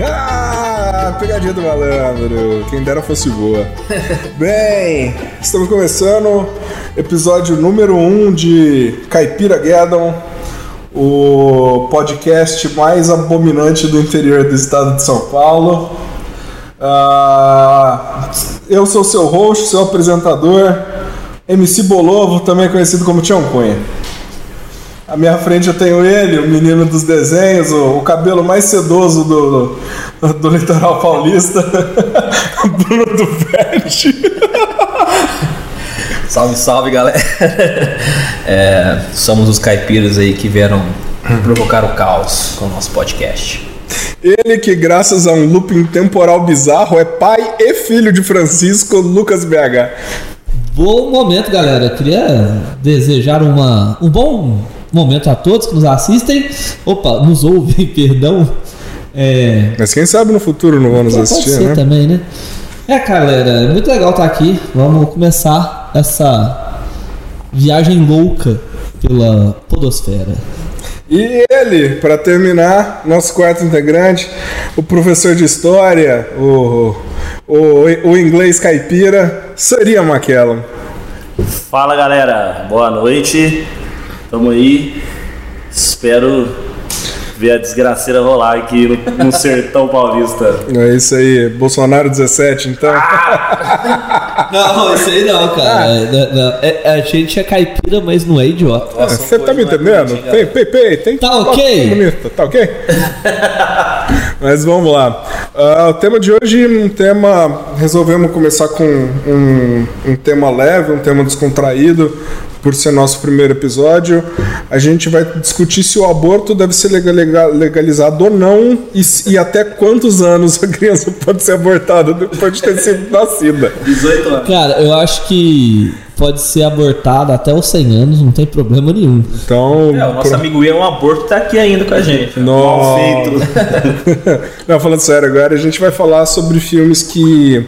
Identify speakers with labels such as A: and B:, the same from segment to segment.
A: Ah, pegadinha do malandro. Quem dera fosse boa. Bem, estamos começando episódio número 1 um de Caipira Guedon, o podcast mais abominante do interior do estado de São Paulo. Ah, eu sou seu host, seu apresentador, MC Bolovo, também conhecido como Tião Cunha. À minha frente eu tenho ele, o menino dos desenhos, o, o cabelo mais sedoso do, do, do litoral paulista, Bruno do Verde.
B: Salve, salve, galera. É, somos os caipiras aí que vieram provocar o caos com o nosso podcast.
A: Ele que, graças a um looping temporal bizarro, é pai e filho de Francisco Lucas BH.
C: Bom momento, galera. Queria desejar uma, um bom momento a todos que nos assistem. Opa, nos ouvem, perdão. É,
A: Mas quem sabe no futuro não vão nos
C: pode
A: assistir,
C: ser
A: né?
C: também, né? É, galera, é muito legal estar aqui. Vamos começar essa viagem louca pela podosfera.
A: E ele, para terminar, nosso quarto integrante, o professor de história, o, o, o inglês caipira, seria McKellen.
D: Fala galera, boa noite. Tamo aí. Espero ver a desgraceira rolar aqui no, no sertão paulista.
A: É isso aí, Bolsonaro 17, então.
C: Não, isso aí não, cara. É, não, não. É, a gente é caipira, mas não é idiota.
A: Você tá me entendendo? Tem, tem, tem, tem.
C: Tá ok?
A: Bonito, tá ok? Mas vamos lá. Ah, o tema de hoje, um tema. Resolvemos começar com um, um tema leve, um tema descontraído, por ser nosso primeiro episódio. A gente vai discutir se o aborto deve ser lega- lega- legalizado ou não e, e até quantos anos a criança pode ser abortada depois de ter sido nascida.
D: 18 anos.
C: Cara, eu acho que pode ser abortada até os 100 anos, não tem problema nenhum.
A: Então.
D: É, o nosso
A: pro-
D: amigo Ian, um aborto, tá aqui ainda com a gente.
A: Nossa. Não, falando sério agora, a gente vai falar sobre filmes que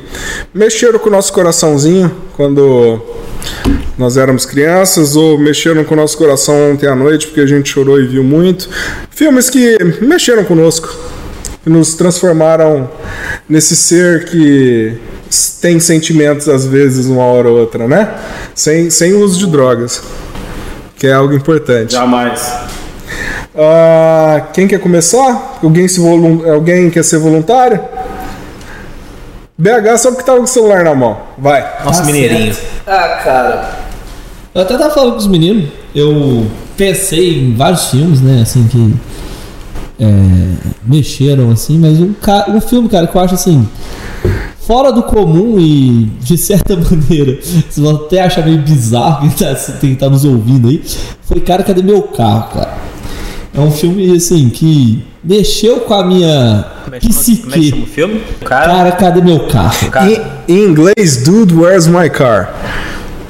A: mexeram com o nosso coraçãozinho quando nós éramos crianças, ou mexeram com o nosso coração ontem à noite porque a gente chorou e viu muito. Filmes que mexeram conosco, que nos transformaram nesse ser que tem sentimentos às vezes, uma hora ou outra, né? Sem, sem uso de drogas, que é algo importante.
D: Jamais.
A: Ah, quem quer começar? Alguém, se volun- Alguém quer ser voluntário? BH só porque tava com o celular na mão. Vai.
B: Nosso
C: Tá
B: mineirinho.
C: Ah, cara. Eu até tava falando com os meninos, eu pensei em vários filmes, né, assim, que é, mexeram, assim, mas um, um filme, cara, que eu acho, assim, fora do comum e, de certa maneira, vocês vão até achar meio bizarro quem tá, quem tá nos ouvindo aí, foi Cara, Cadê Meu Carro, cara? É um filme, assim, que mexeu com a minha
B: é que chama- como é que
C: psique.
B: chama o filme? Cara.
C: Cara, cadê meu carro?
B: cara
A: em inglês, Dude, Where's My Car?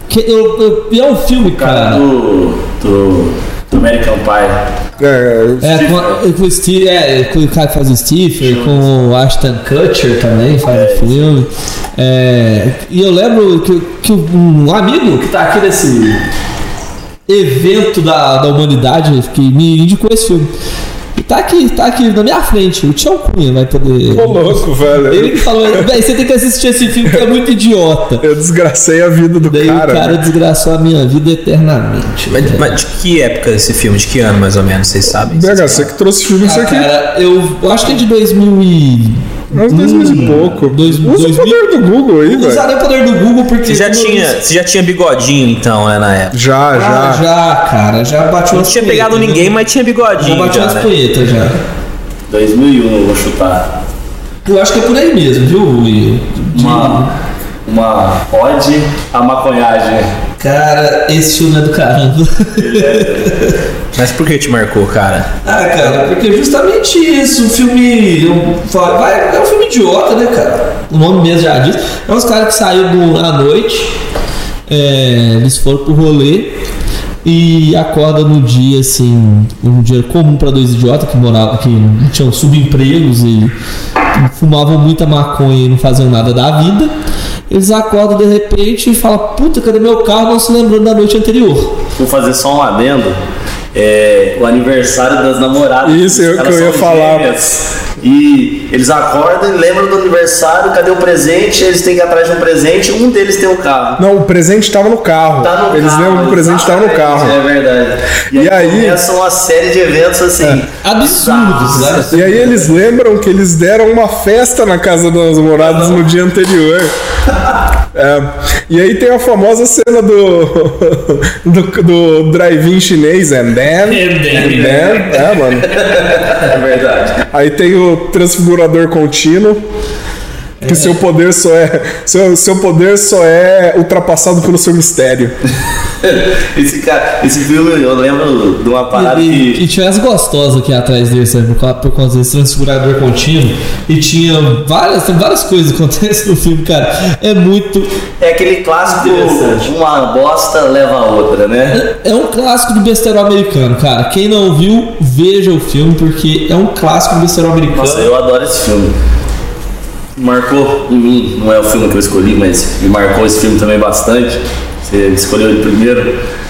C: Que eu, eu- é um filme,
D: Cara
C: cara.
D: do, do, do American Pie.
A: É,
C: É, com, com o Steve, é, com o cara que faz o Steve, com o Ashton Kutcher também faz o filme. É, e eu lembro que, que um amigo que tá aqui nesse evento da, da humanidade que me indicou esse filme. Tá aqui, tá aqui na minha frente. O Tião Cunha vai poder.
A: Ô louco, velho.
C: Ele que falou, véi, você tem que assistir esse filme que é muito idiota.
A: Eu desgracei a vida do
C: Daí
A: cara.
C: o cara
A: né?
C: desgraçou a minha vida eternamente.
B: Mas, mas de que época esse filme? De que ano, mais ou menos? Vocês sabem?
A: BH, você que trouxe filme isso
C: Ah,
A: aqui.
C: cara, eu, eu acho que é de 2000 e...
A: Uns dois meses e pouco.
C: Dois-
A: Usa
C: dois
A: o poder do Google aí, velho.
C: usar nem o poder do Google porque...
B: Você já, tinha, você já tinha bigodinho, então, né, na época?
A: Já,
C: Ah,
A: já.
C: já, cara, já bateu
B: Não
C: as
B: tinha
C: punhetas,
B: pegado
C: né?
B: ninguém, mas tinha
C: Já
B: bigodinho.
C: bateu
B: Já,
C: as
B: né?
C: punhetas já.
D: 2001, eu vou chutar.
C: Eu acho que é por aí mesmo, viu? De-
D: Uma, uma ode à maconhagem.
C: Cara, esse filme é do caramba.
B: Mas por que te marcou, cara?
C: ah, cara, porque justamente isso, o filme... vai- é um filme idiota, né, cara? O nome mesmo já diz. É uns caras que saíram do- à noite, é, eles foram pro rolê e acorda no dia assim, um dia comum para dois idiotas que moravam, que tinham subempregos e fumavam muita maconha e não faziam nada da vida. Eles acordam de repente e falam: Puta, cadê meu carro? Não se lembrando da noite anterior.
D: Vou fazer só um adendo. É, o aniversário das namoradas.
A: Isso, eu-
D: Elas
A: que eu ia falar.
D: gêmeas. E eles acordam, lembram do aniversário, cadê o presente? Eles têm que ir atrás de um presente, um deles tem o carro.
A: Não, o presente estava no carro.
D: Tá no
A: Eles
D: carro,
A: lembram que o presente estava no carro.
D: É verdade. E,
A: E
D: aí,
A: aí-
D: começa uma série de eventos assim.
C: Absurdos, né?
A: E aí eles lembram que eles deram uma festa na casa das namoradas no dia anterior. É, e aí tem a famosa cena do do, do drive-in chinês, and then,
C: And then.
A: and then, é, mano.
D: É verdade.
A: Aí tem o transfigurador contínuo. Que seu poder só é. Seu, seu poder só é ultrapassado pelo seu mistério.
D: Esse cara, esse filme eu lembro de uma parada
C: E,
D: que.
C: e tinha as gostosas aqui atrás dele, sabe? Por, causa- por conta desse transfigurador contínuo. E tinha várias, tem várias coisas que acontecem no filme, cara. É muito.
D: É aquele clássico, uma bosta leva a outra, né?
C: É um clássico do besterol americano, cara. Quem não viu, veja o filme, porque é um clássico do besterol americano.
D: Nossa, eu adoro esse filme. Marcou em mim, não é o filme que eu escolhi, mas me marcou esse filme também bastante. Você escolheu ele primeiro.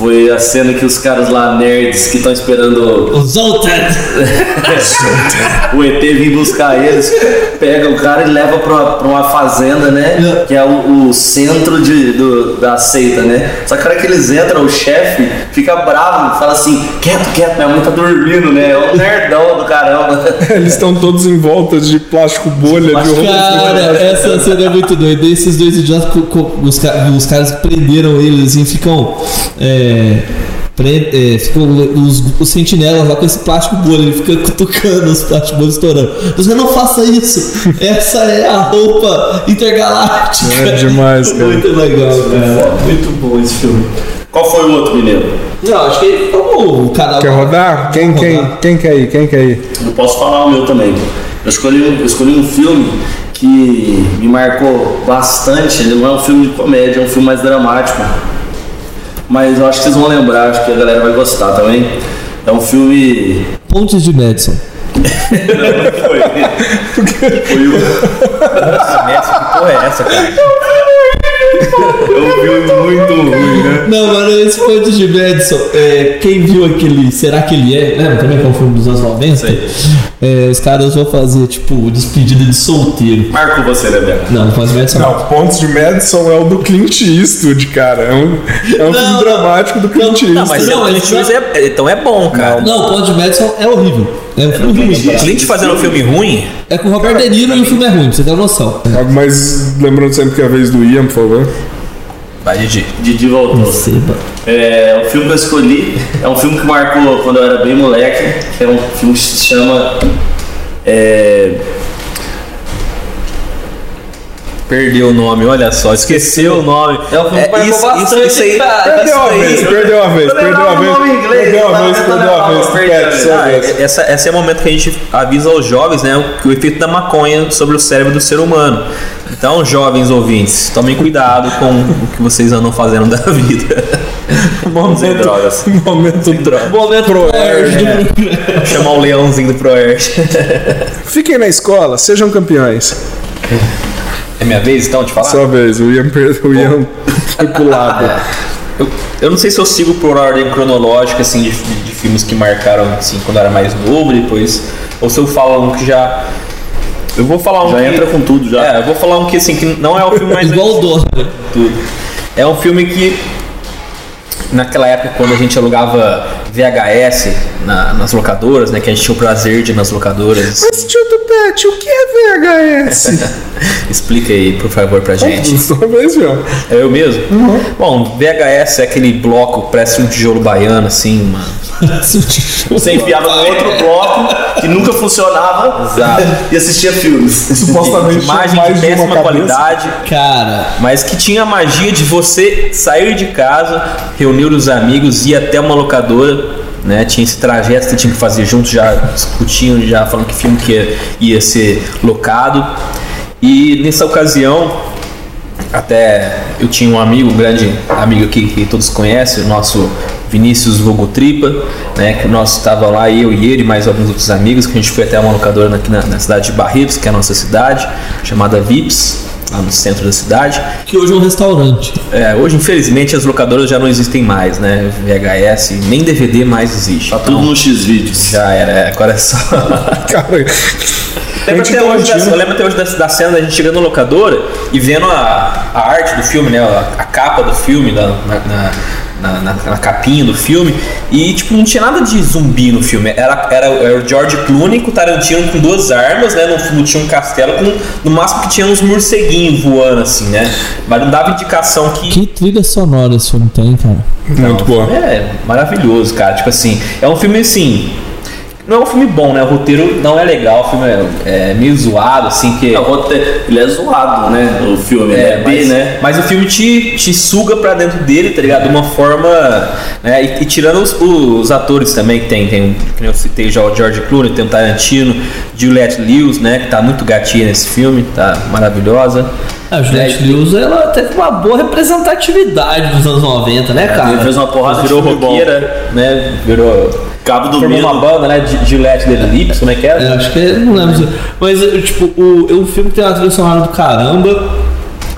D: Foi a cena que os caras lá, nerds, que estão esperando
C: O Zoltan!
D: o ET vir buscar eles, pega o cara e leva pra, pra uma fazenda, né? Que é o, o centro de, do- da seita, né? Só que a hora que eles entram, o chefe fica bravo, fala assim: quieto, quieto, minha mãe tá dormindo, né? É um nerdão do caramba.
A: Eles estão todos em volta de plástico bolha, de roupa.
C: Cara, essa cena é muito doida. Esses dois idiotas, os, os caras que prenderam eles, assim, ficam. É, pre- é, ficam os, os sentinelas lá com esse plástico bolha, ele fica cutucando os plásticos bolha estourando. Você não faça isso! Essa é a roupa intergaláctica.
A: É demais, cara.
C: Muito legal, cara.
D: Muito bom esse filme. Qual foi o outro mineiro?
C: Não, acho que como o canal.
A: Quer rodar? Quem,
C: Vamos
A: quem,
C: rodar.
A: quem quer ir? Quem quer ir?
D: Eu posso falar o meu também. Eu escolhi, um- eu escolhi um filme que me marcou bastante. Ele não é um filme de comédia, é um filme mais dramático. Mas eu acho que vocês vão lembrar, acho que a galera vai gostar também. É um filme.
C: Pontes de Madison.
D: Foi, foi o-
B: Messi, que porra é essa, cara?
D: é um filme muito ruim, né?
C: Não, mano, esse Pontes de Madison, é, quem viu aquele Será que ele é? Lembra também que é um filme dos anos 90? É, os caras vão fazer, tipo, despedida de solteiro.
D: Marco você, né, Beto?
C: Não, de Madison não.
A: Pontos de Madison é o do Clint Eastwood, cara. É um, é um
C: Não,
A: filme dramático do Clint
C: não,
B: Não, mas
C: Não,
B: Eastwood é, então é bom, cara.
C: Não, Pontes de Madison é horrível. É um filme ruim.
B: Clint fazendo um filme ruim,
C: É com o Robert De Niro e o filme é ruim, pra você ter uma noção.
A: Mais lembrando sempre que é a vez do Ian, por favor.
B: vai Didi.
D: Didi voltou.
C: Seba.
D: É, o filme que eu escolhi é um filme que marcou quando eu era bem moleque. Que é um filme que se chama. É,
B: Perdeu o nome, olha só, esqueceu o nome.
D: É um filme que marcou
B: isso, isso,
D: bastante,
B: isso aí,
D: cara.
A: Perdeu
B: isso
A: a vez, perdeu a vez,
D: Eu
A: perdeu a
D: o
A: vez.
D: inglês,
A: Perdeu a vez, perdeu a vez.
D: perdi,
A: Pet, sua
B: Ah,
A: vez.
B: essa, esse é o momento que a gente avisa aos jovens, né, o, o efeito da maconha sobre o cérebro do ser humano. Então, jovens ouvintes, tomem cuidado com o que vocês andam fazendo da vida.
D: Sem drogas.
A: Momento
C: Momento
A: Proerd.
C: Proerd.
B: Chamar o leãozinho do Proerd.
A: Fiquem na escola, sejam campeões.
B: É minha vez então de falar?
A: Sua vez, o Ian, o Ian foi pro lado.
B: Eu, eu não sei se eu sigo por ordem cronológica, assim, de, de- filmes que marcaram, assim, quando eu era mais novo, depois. Ou se eu falo um que já. Eu vou falar um
D: Já
B: que,
D: entra com tudo, já.
B: É, eu vou falar um que, assim, que não é o filme mais
C: Igual o Dona.
B: tudo. É um filme que naquela época quando a gente alugava VHS na- nas locadoras, né, que a gente tinha o prazer de ir nas locadoras.
A: Mas tio do Pet, o que é VHS?
B: Explica aí, por favor, pra gente.
A: João.
B: É eu mesmo? Bom, VHS é aquele bloco, parece um tijolo baiano, assim, mano.
D: Você enfiava no outro bloco que nunca funcionava
B: Exato.
D: e assistia filmes.
A: Supostamente tinha
B: Imagem de
A: de uma
B: péssima
A: cabeça.
B: qualidade,
C: Cara,
B: mas que tinha a magia de você sair de casa, reunir os amigos, ir até uma locadora, né? Tinha esse trajeto que tinha que fazer juntos, já discutindo, já falando que filme que ia, ia ser locado. E nessa ocasião, até eu tinha um amigo, um grande amigo aqui que todos conhecem, o nosso Vinícius Vogotripa, né? Que nós estava lá, eu e ele, mais alguns outros amigos, que a gente foi até uma locadora aqui na, na cidade de Barretos, que é a nossa cidade, chamada Vips. Lá no centro da cidade.
C: Que hoje é um restaurante.
B: É, hoje, infelizmente, as locadoras já não existem mais, né? VHS, nem DVD mais existe.
D: Tá tudo no X-Vídeos.
B: Já era, é, agora é só.
A: Cara, Quentin
B: até, hoje
A: Tarantino.
B: da, eu lembro até hoje da, da cena da gente chegando na locadora e vendo a, a arte do filme, né? A, a capa do filme, na, na, na, na- na- na capinha do filme. E, tipo, não tinha nada de zumbi no filme. Era, era, era o George Clooney com o Tarantino com duas armas, né? Não, não tinha um castelo, com, no máximo que tinha uns morceguinhos voando, assim, né? Mas não dava indicação que.
C: Que trilha sonora esse filme tem, cara?
A: muito boa.
B: É maravilhoso, cara. Tipo assim, é um filme assim. Não é um filme bom, né? O roteiro não é legal, o filme é, é meio zoado, assim, que.
D: É, o roteiro- Ele é zoado, né? O filme,
B: É,
D: é, B,
B: mas,
D: né?
B: mas o filme te, te suga pra dentro dele, tá ligado? De uma forma. Né? E, e tirando os, os atores também que tem, tem, que eu citei já o George Clooney, tem o Tarantino, Juliette Lewis, né? Que tá muito gatinha nesse filme, tá maravilhosa.
C: A Juliette Lewis, ela teve uma boa representatividade nos anos 90, né,
D: Ele
C: cara?
D: fez uma porrada
B: Virou roqueira, né? Virou.
D: Cabo do
B: Formou uma
D: Medo.
B: banda, né? de Gillette Lady Lips, como é que era?
C: É, acho que não lembro. Mas, é, tipo, o, o filme tem uma trilha sonora do caramba.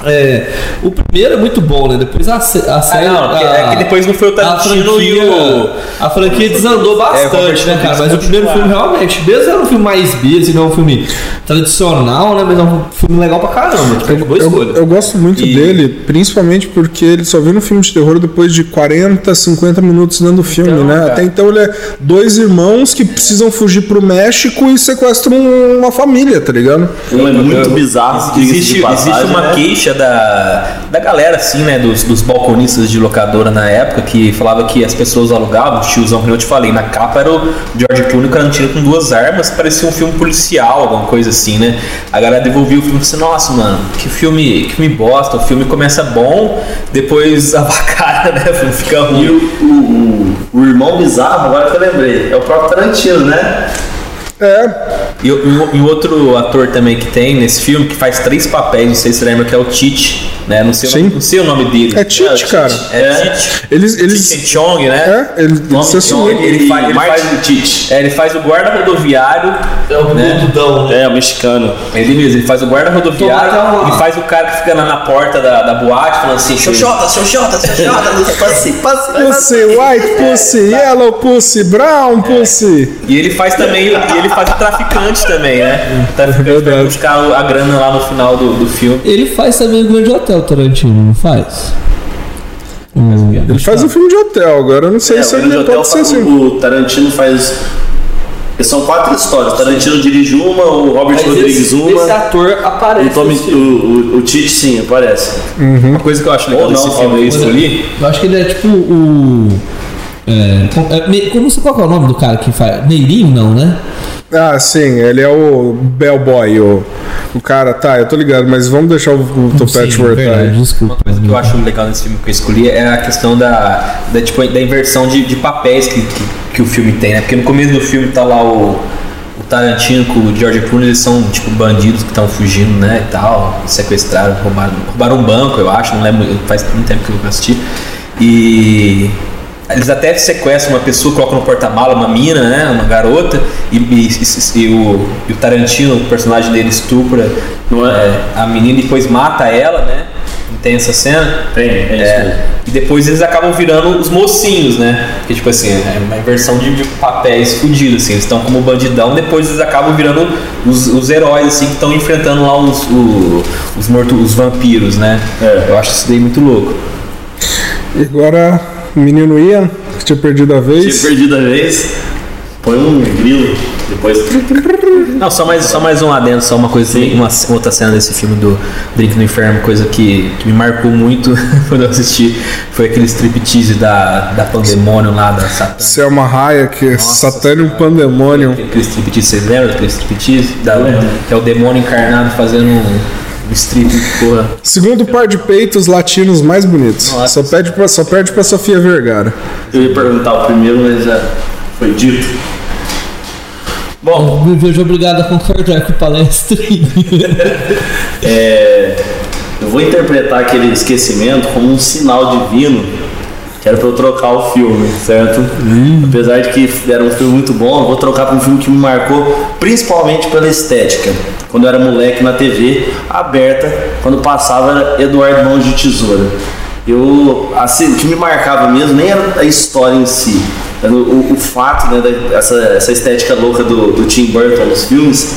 C: É, o primeiro é muito bom, né? Depois a, a série.
B: não, porque é
C: a-
B: que depois não foi o Tarantino e o-
C: A franquia desandou bastante,
B: Robert
C: né, cara? Mas o primeiro filme realmente, mesmo era um filme mais B, assim, não é um filme tradicional, né? Mas é um filme legal pra caramba. Tipo, é uma boa
A: Eu,
C: escolha.
A: eu gosto muito
B: E-
A: dele, principalmente porque ele só viu no filme de terror depois de 40, 50 minutos dentro do filme,
B: Então,
A: né?
B: cara.
A: Até então ele é dois irmãos que precisam fugir pro México e sequestram uma família, tá ligado?
D: Um é muito bizarro,
B: Existe,
D: de passagem,
B: existe uma
D: né?
B: Da, da galera, assim, né? Dos, dos balconistas de locadora na época, que falava que as pessoas alugavam, o tiozão que eu te falei, na capa era o George Clooney Tarantino com duas armas, parecia um filme policial, alguma coisa assim, né? A galera devolvia o filme e assim, nossa, mano, que filme, que filme bosta, o filme começa bom, depois avacalha, né? O filme fica
D: E
B: ruim.
D: o, o, o, o irmão bizarro, agora que eu lembrei, é o próprio Tarantino, né?
A: É,
B: E, o outro ator também que tem nesse filme, que faz três papéis, não sei se você lembra, que é o Tite, né? Não sei, o
A: Sim.
B: nome, não sei o nome dele.
A: É Tite, cara.
B: É, Tite.
A: eles. eles
B: Tite Chong, né?
A: é, ele,
D: Nome
A: você assumiu.
B: ele- ele faz- ele
D: Martin
B: faz-
D: Tite.
B: É, ele faz o guarda rodoviário.
C: É o
B: né?
C: Bududão, né?
D: É, o mexicano.
B: Ele mesmo, ele faz o guarda rodoviário,
C: Toma até uma-
B: ele faz o cara que fica lá na porta da, da boate falando assim, xoxota, xoxota, xoxota.
D: Passe, passe,
A: Pussy, white pussy, yellow pussy, brown pussy.
B: e ele faz também, e ele faz o traficante também, né? O traficante vai
A: Verdade.
B: buscar a grana lá no final do, do filme.
C: Ele faz também o Grande Hotel Tarantino, não faz? O-
A: Ele faz um filme de hotel, agora eu não sei
D: É,
A: se
D: o
A: ele
D: Hotel
A: pode ser assim.
D: o Tarantino faz. São quatro histórias. O Tarantino dirige uma, o Robert
C: Mas
D: Rodrigues
C: esse,
D: uma.
C: esse ator aparece.
D: O, Tommy, o, o, o Tite sim, aparece.
B: Uma coisa que eu acho legal
D: Ou
B: desse
D: não,
B: filme aí,
D: alguma
B: escolhi,
C: Eu acho que ele é tipo o. É, é, como, qual que é o nome do cara que faz? Neirinho, não, né?
A: Ah, sim, ele é o Bellboy, o, o cara, tá, eu tô ligado, mas vamos deixar o, o Topete voltar aí.
C: desculpa.
B: Uma coisa que eu acho legal nesse filme que eu escolhi é a questão da, da, tipo, da inversão de, de papéis que, que, que o filme tem, né? Porque no começo do filme tá lá o, o Tarantino com o George Clooney, eles são tipo bandidos que estão fugindo, né? E tal, sequestraram, roubaram, roubaram um banco, eu acho, não lembro, faz muito tempo que eu assisti. E eles até sequestram uma pessoa, colocam no porta-mala uma mina, né? Uma garota, e, e- e- e o, e o Tarantino, o personagem dele, estupra
D: Não é?
B: é, a menina e depois mata ela, né? Não tem essa cena?
D: Tem, é isso
B: É,
D: mesmo.
B: e depois eles acabam virando os mocinhos, né? Porque, tipo assim, é uma inversão de, de papéis fudidos, assim. Eles estão como bandidão, depois eles acabam virando os, os heróis, assim, que estão enfrentando lá os, o- os, mortos, os vampiros, né?
D: É.
B: Eu acho isso daí muito louco.
A: E agora, menino Ian, que tinha perdido a
D: Tinha
A: vez.
D: perdido a vez. Põe um grilo. Depois.
B: Não, só mais, só mais um adendo, só uma coisa, uma outra cena desse filme do Drink no Inferno, coisa que, que me marcou muito quando eu assisti, foi aquele striptease da, da Pandemônio lá, da Satã.
A: Selma Hayek,
B: Nossa
A: Satanium
B: Senhora.
A: Pandemonium.
B: Aquele striptease, vocês lembram daquele striptease? Da, que é o demônio encarnado fazendo um, um strip, porra.
A: Segundo par de peitos latinos mais bonitos.
B: Nossa.
A: Só, pede pra, só perde pra Sofia Vergara.
D: Eu ia perguntar o primeiro, mas já foi dito. Bom,
C: Me vejo obrigado a concordar com o palestrinho.
D: é, eu vou interpretar aquele esquecimento como um sinal divino que era pra eu trocar o filme, certo? Apesar de que era um filme muito bom, eu vou trocar pra um filme que me marcou principalmente pela estética. Quando eu era moleque na TV aberta, quando passava era Eduardo Mãos de Tesoura. Eu, assim, o que me marcava mesmo nem era a história em si, o, o, fato, né, da- essa, essa estética louca do, do Tim Burton nos filmes,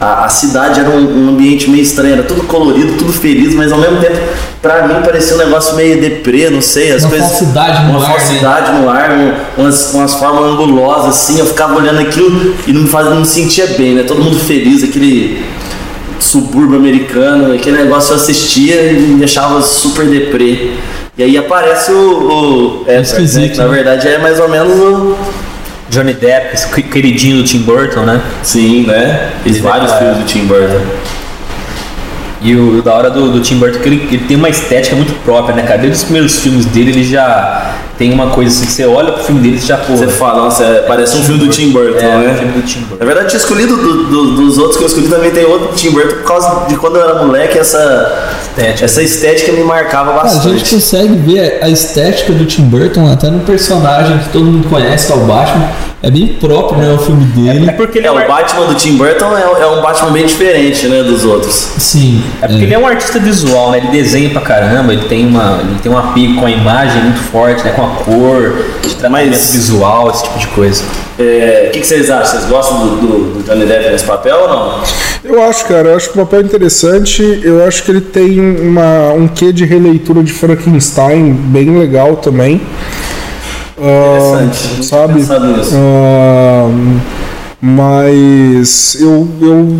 D: a, a cidade era um, um ambiente meio estranho, era tudo colorido, tudo feliz, mas ao mesmo tempo, pra mim parecia um negócio meio deprê, não sei, as
C: Uma
D: coisas.
C: falsidade no
D: uma
C: ar, né?
D: falsidade no ar, um- umas, umas formas angulosas assim, eu ficava olhando aquilo e não me, fazia, não me sentia bem, né? Todo mundo feliz, aquele subúrbio americano, aquele negócio eu assistia e me deixava super deprê. E aí aparece o, o Edward, né?
C: Esquisito,
D: que na
C: né?
D: verdade é mais ou menos o.
B: Johnny Depp, esse que- queridinho do Tim Burton, né?
D: Sim, né? Fez vários
B: É.
D: filmes do Tim Burton.
B: E o, o da hora do, do Tim Burton é que ele, ele tem uma estética muito própria, né, cara? Desde os primeiros filmes dele, ele já tem uma coisa assim, que você olha pro filme dele e já, pô...
D: Você fala, nossa, é- parece um filme do Tim Burton,
B: é,
D: né?
B: um filme do Tim
D: Na
B: Burton.
D: verdade, eu tinha escolhido do- do- dos outros que eu escolhi também tem outro do Tim Burton por causa de quando eu era moleque, essa
B: Estética.
D: essa estética me marcava
C: Cara, a gente
D: bastante.
C: consegue ver a estética do Tim Burton até no personagem que todo mundo conhece, que é o Batman. É bem próprio, né? O filme dele.
B: É porque ele
D: É,
B: é, um,
D: o Batman do Tim Burton é, é um Batman bem diferente, né, dos outros.
C: Sim.
B: é porque ele é um artista visual, né? Ele desenha pra caramba, ele tem uma, ele tem um apego com a imagem muito forte, né? Com a cor, de tratamento
D: Mas-
B: visual, esse tipo de coisa.
D: É, O que, que vocês acham? Vocês gostam do, do- do Johnny Depp nesse papel ou não?
A: Eu acho, cara, eu acho que o papel é interessante. Eu acho que ele tem uma, um quê de releitura de Frankenstein bem legal também.
D: Interessante. Não tinha
A: sabe? Ah, mas eu, eu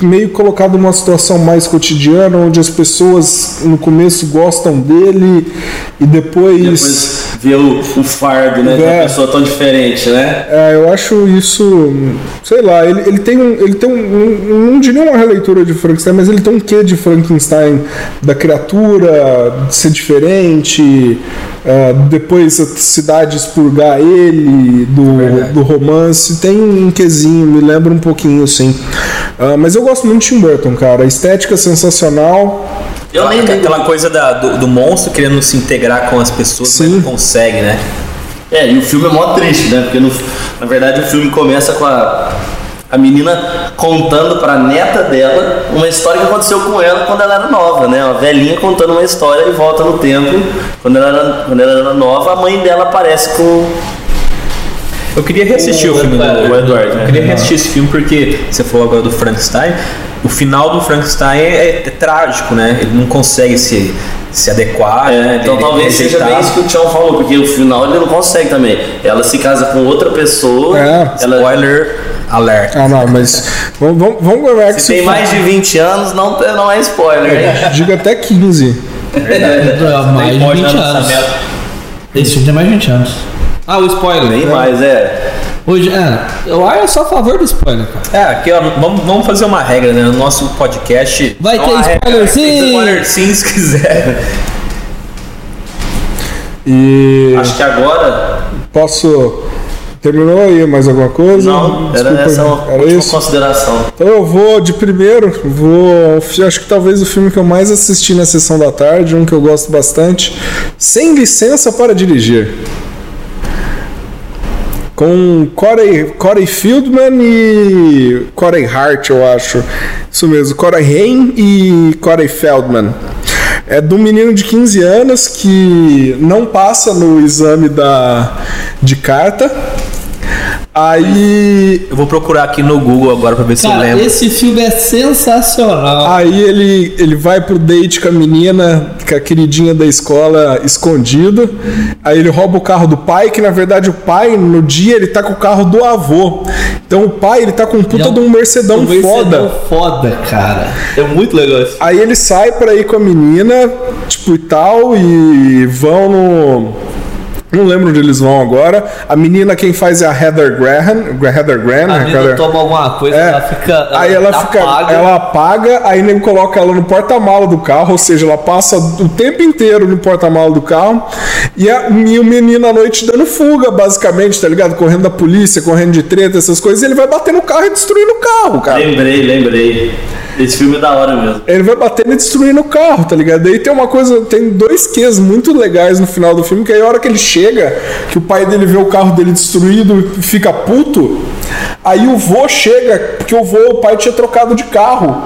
A: meio colocado numa situação mais cotidiana, onde as pessoas no começo gostam dele e depois.
D: Depois ver o, o fardo, né, de uma
A: É.
D: pessoa tão diferente, né?
A: É, eu acho isso, sei lá, ele, ele tem um, ele tem um, um- não diria uma releitura de Frankenstein, mas ele tem um quê de Frankenstein da criatura, de ser diferente, é, depois a cidade expurgar ele, do, do romance, tem um quezinho, me lembra um pouquinho, assim. Ah, mas eu gosto muito de Tim Burton, cara, a estética é sensacional,
D: Eu nem
B: aquela, aquela coisa da- do, do monstro querendo se integrar com as pessoas,
A: Sim.
B: mas não consegue, né?
D: É, e o filme é mó triste, né? Porque no- na verdade o filme começa com a, a menina contando pra neta dela uma história que aconteceu com ela quando ela era nova, né? Uma velhinha contando uma história e volta no tempo. Quando ela era, quando ela era nova, a mãe dela aparece com.
B: Eu queria reassistir o,
D: O
B: filme do
D: Edward, o Edward,
B: Eu
D: né?
B: queria reassistir esse filme porque você falou agora do Frankenstein. O final do Frankenstein é, é trágico, né? Ele não consegue se, se adequar. né?
D: então
B: Ele-
D: talvez
B: ele
D: seja bem isso que o Tião falou, porque o final ele não consegue também. Ela se casa com outra pessoa.
A: É.
D: ela,
B: Spoiler alert.
A: ah não, mas vamos, vamos, vamos lembrar que
D: se tem mais de 20 anos, não, não é spoiler, né?
A: diga até 15.
C: É, mais de
B: pode
C: 20
B: dar
C: anos. Esse filme tem mais de 20 anos. Ah, o spoiler.
D: Nem mais, é.
C: Hoje, é, eu acho só a favor do spoiler, cara.
B: É, aqui ó, vamos, vamos fazer uma regra, né? No nosso podcast.
C: Vai
B: Não
C: ter
B: há regra,
C: spoiler sim!
B: Spoiler sim, se quiser.
A: E
D: Acho que agora.
A: posso. Terminou aí mais alguma coisa?
D: Não, era
A: Desculpa,
D: essa uma
A: era
D: última
A: isso?
D: consideração.
A: Então eu vou de primeiro, vou. Acho que talvez o filme que eu mais assisti na sessão da tarde, um que eu gosto bastante, Sem Licença para Dirigir. Com Corey, Corey Fieldman e Corey Hart, eu acho. Isso mesmo, Corey Haim e Corey Feldman. É de um menino de 15 anos que não passa no exame da, de carta. Aí
B: Eu vou procurar aqui no Google agora pra ver se eu
C: Cara,
B: lembro.
C: esse filme é sensacional.
A: Aí ele, ele vai pro date com a menina, com a queridinha da escola, escondido. Aí ele rouba o carro do pai, que na verdade o pai, no dia, ele tá com o carro do avô. Então o pai, ele tá com um puta
C: é um-
A: de um Mercedão,
C: Um Mercedão
A: foda.
C: foda, cara. É muito legal isso.
A: Aí ele sai pra ir com a menina, tipo e tal, e vão no. Não lembro onde eles vão agora. A menina, quem faz é a Heather Graham. Heather Graham,
C: A
A: né,
C: menina
A: cara?
C: toma alguma coisa,
A: É.
C: ela fica.
A: Aí ela fica,
C: apaga.
A: ela apaga, aí nem coloca ela no porta-mala do carro, ou seja, ela passa o tempo inteiro no porta-mala do carro, e, a, e o menino à noite dando fuga, basicamente, tá ligado? Correndo da polícia, correndo de treta, essas coisas, e ele vai bater no carro e destruindo o carro, cara.
D: Lembrei, lembrei. Esse filme é da hora mesmo.
A: Ele vai batendo e destruindo o carro, tá ligado? Daí tem uma coisa, tem dois Qs muito legais no final do filme, que aí a hora que ele chega, que o pai dele vê o carro dele destruído e fica puto, aí o vô chega, porque o vô, o pai tinha trocado de carro.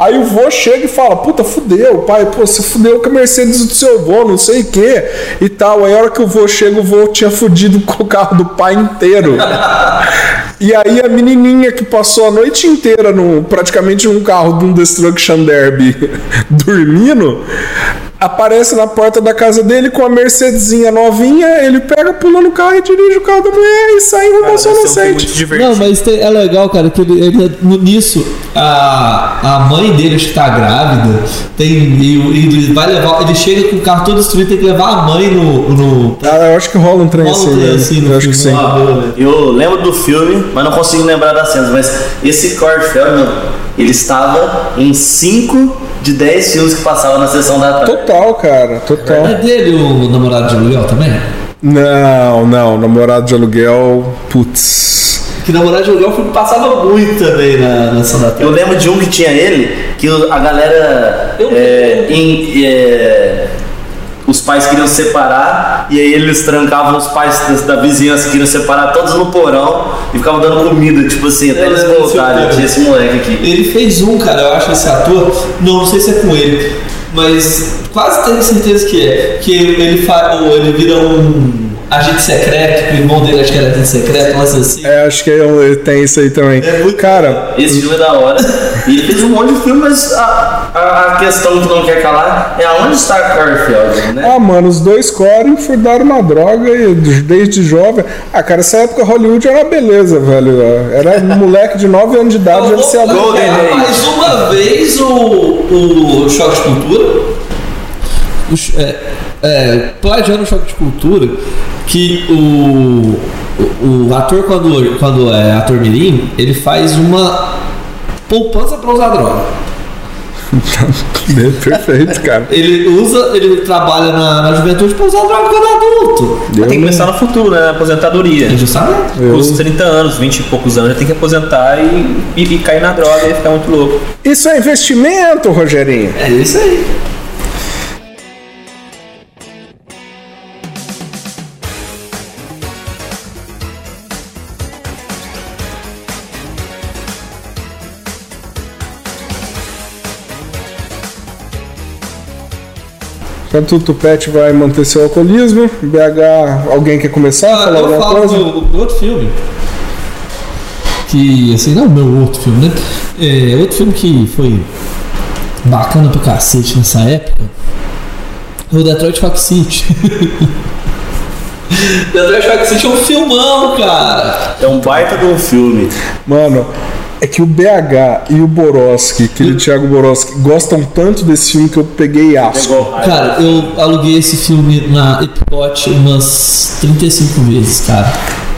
A: Aí o vô chega e fala, puta, fudeu, pai, pô, você fudeu com a Mercedes do seu vô, não sei o que e tal. Aí a hora que o vô chega, o vô tinha fudido com o carro do pai inteiro. E aí a menininha que passou a noite inteira no, praticamente num carro de um Destruction Derby dormindo, aparece na porta da casa dele com a Mercedesinha novinha, ele pega, pula no carro e dirige o carro da mulher e sai rumo ao seu
B: um
A: inocente.
B: divertido.
C: Não, mas tem- é legal, cara, que ele, ele- no- nisso, a, a mãe dele acho que tá grávida, tem, e, ele vai levar, ele chega com o carro todo destruído, tem que levar a mãe no. no
A: Ah, eu acho que rola um trem
C: rola um
A: assim,
C: trem
A: né?
C: assim
A: eu acho que sim.
D: Eu lembro do filme, mas não consigo lembrar das cenas. Mas esse Corey Feldman, ele estava em 5 de 10 filmes que passavam na sessão da tarde.
A: Total, cara,
C: É
A: total.
C: dele o namorado de aluguel também?
A: Não, não, namorado de aluguel, putz.
C: Que namorado de aluguel passava muito também na, na sessão da tarde.
D: Eu lembro de um que tinha ele, que a galera.
C: Eu-
D: é, em- é, os pais queriam separar, e aí eles trancavam os pais da, da vizinhança que queriam separar todos no porão e ficavam dando comida, tipo assim, até eles
C: desse
D: voltarem. Tinha esse moleque aqui.
C: Ele fez um, cara, eu acho esse ator, não, não sei se é com ele, mas quase tenho certeza que é. Que ele, fa, ele vira um agente secreto, que o irmão dele acho que era agente secreto, mas assim.
A: É, acho que ele tem isso aí também.
C: É muito-
A: Cara,
D: Esse filme é da hora. E ele fez um monte de filme, mas a, a, a questão que não quer calar é aonde está Corey Feldman, né?
A: ah, mano, os dois Corey furdaram uma droga e desde jovem. Ah, cara, essa época Hollywood era uma beleza, velho. Era um moleque de 9 anos de idade, já se
C: mais uma vez o, o Choque de Cultura. É, é, plagiando o Choque de Cultura, que o, o, o ator, quando, quando é ator mirim, ele faz uma poupança para usar droga.
A: Perfeito, cara.
C: Ele usa, ele trabalha na, na juventude para usar droga quando é adulto.
B: Mas tem que começar no futuro, né? Na aposentadoria.
C: É justamente.
A: Eu-
B: Com os 30 anos, 20 e poucos anos, já tem que aposentar e, e, e cair na droga e ficar muito louco.
A: Isso é investimento, Rogerinho.
C: É isso aí.
A: Enquanto o Tupete vai manter seu alcoolismo, BH, alguém quer começar a
C: Ah,
A: falar
C: eu
A: alguma
C: falo
A: coisa?
C: do, do outro filme. Que, assim, não o meu outro filme, né? É, outro filme que foi bacana pro cacete nessa época é o Detroit Rock City. Detroit Rock City é um filmão, cara.
D: É um baita de um filme.
A: Mano, é que o BH e o Boroski, aquele Thiago Boroski, gostam tanto desse filme que eu peguei asco.
C: Cara, eu aluguei esse filme na Epcot umas 35 vezes, cara.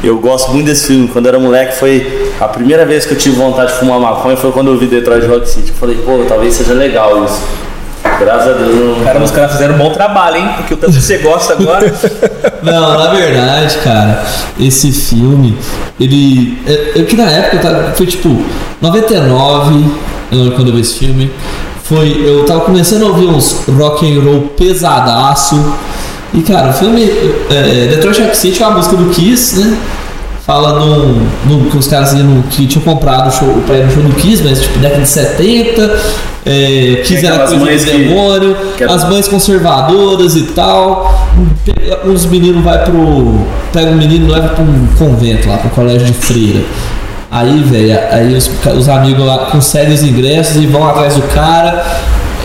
D: Eu gosto muito desse filme. Quando eu era moleque, foi a primeira vez que eu tive vontade de fumar maconha foi quando eu vi Detroit Rock City. Eu falei, pô, talvez seja legal isso. Graças a Deus. Não...
B: Cara, os caras fizeram um bom trabalho, hein? Porque o tanto que você gosta agora.
C: Não, na verdade, cara, esse filme, ele. É, é que na época tá, foi tipo 99, eu- quando eu vi esse filme. Foi. Eu tava começando a ouvir uns rock and roll pesadaço. E cara, o filme. É, Detroit Rock City é uma música do Kiss, né? Fala no, que os caras iam, que tinham comprado o show, ir no show do Kiss, mas tipo década de 70. É, Kiss era coisa do demônio,
D: que
C: as mães conservadoras e tal. Uns meninos vai pro. Pega um menino e leva pra um convento lá, pro colégio de freira. Aí, velho, aí os, os amigos lá conseguem os ingressos e vão atrás do cara.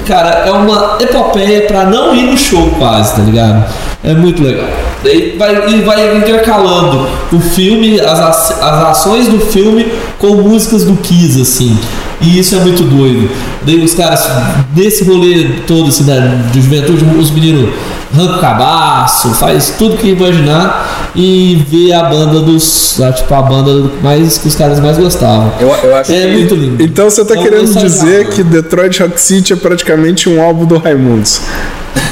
C: Cara, é uma epopeia pra não ir no show quase, tá ligado? É muito legal. Daí vai, e vai intercalando o filme, as, as ações do filme com músicas do Kiss, assim. E isso é muito doido. Daí os caras, nesse rolê todo assim, da, de juventude, os meninos arrancam o cabaço, faz tudo que imaginar e vê a banda dos. ah, Tipo, a banda mais que os caras mais gostavam.
B: Eu, eu acho
C: É
B: que.
C: muito lindo.
A: Então você tá
C: Então,
A: querendo
C: essa
A: dizer que Detroit Rock City é praticamente um álbum do Raimundos.